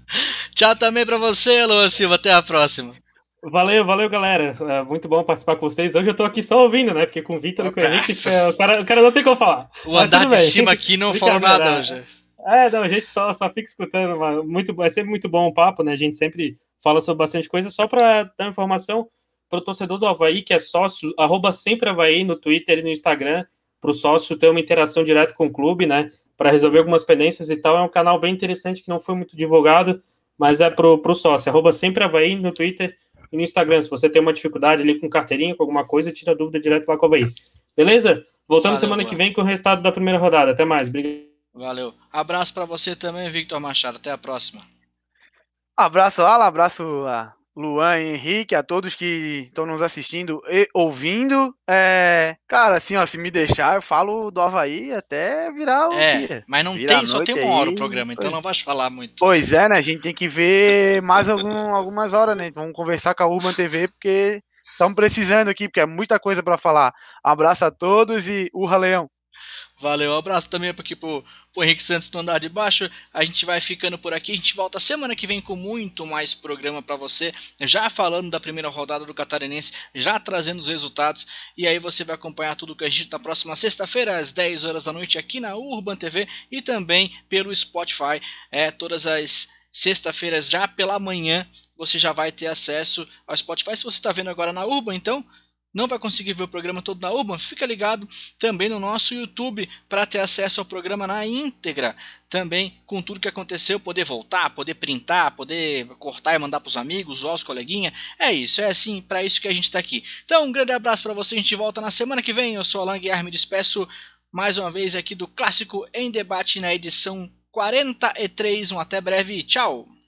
Tchau também pra você, Luan Silva. Até a próxima. Valeu, valeu, galera. É muito bom participar com vocês. Hoje eu tô aqui só ouvindo, né? Porque com o Vitor e com o Henrique, o cara, o cara não tem como falar. O andar de cima aqui não falou nada hoje. É, não, a gente só, só fica escutando. Mas muito, é sempre muito bom o papo, né? A gente sempre fala sobre bastante coisa. Só para dar informação para o torcedor do Havaí, que é sócio, arroba sempre Havaí no Twitter e no Instagram, para o sócio ter uma interação direta com o clube, né? Para resolver algumas pendências e tal. É um canal bem interessante que não foi muito divulgado, mas é pro, pro sócio. Arroba sempre Havaí no Twitter e no Instagram. Se você tem uma dificuldade ali com carteirinha, com alguma coisa, tira dúvida direto lá com o Havaí. Beleza? Voltamos Valeu, semana que vem com o resultado da primeira rodada. Até mais. Obrigado. Valeu. Abraço para você também, Victor Machado. Até a próxima. Abraço, Alan. Abraço a Luan e Henrique, a todos que estão nos assistindo e ouvindo. É, cara, assim, ó, se me deixar, eu falo do Havaí até virar o é, dia. Mas não tem, só tem uma hora o programa, então não vai falar muito. Pois é, né? A gente tem que ver mais algum, algumas horas, né? Então vamos conversar com a Urban TV, porque estamos precisando aqui, porque é muita coisa para falar. Abraço a todos e urra, Leão! Valeu, um abraço também aqui pro, pro Henrique Santos no andar de baixo. A gente vai ficando por aqui. A gente volta semana que vem com muito mais programa para você. Já falando da primeira rodada do Catarinense, já trazendo os resultados. E aí você vai acompanhar tudo que a gente na próxima sexta-feira, às 10 horas da noite, aqui na Urban TV e também pelo Spotify. É, todas as sexta-feiras, já pela manhã, você já vai ter acesso ao Spotify. Se você está vendo agora na Urban, então não vai conseguir ver o programa todo na Urban, fica ligado também no nosso YouTube para ter acesso ao programa na íntegra. Também com tudo que aconteceu, poder voltar, poder printar, poder cortar e mandar para os amigos, os coleguinha. É isso, é assim, para isso que a gente está aqui. Então, um grande abraço para você, a gente volta na semana que vem. Eu sou Alan Guiar, me despeço mais uma vez aqui do Clássico em Debate na edição 43. Um até breve, tchau!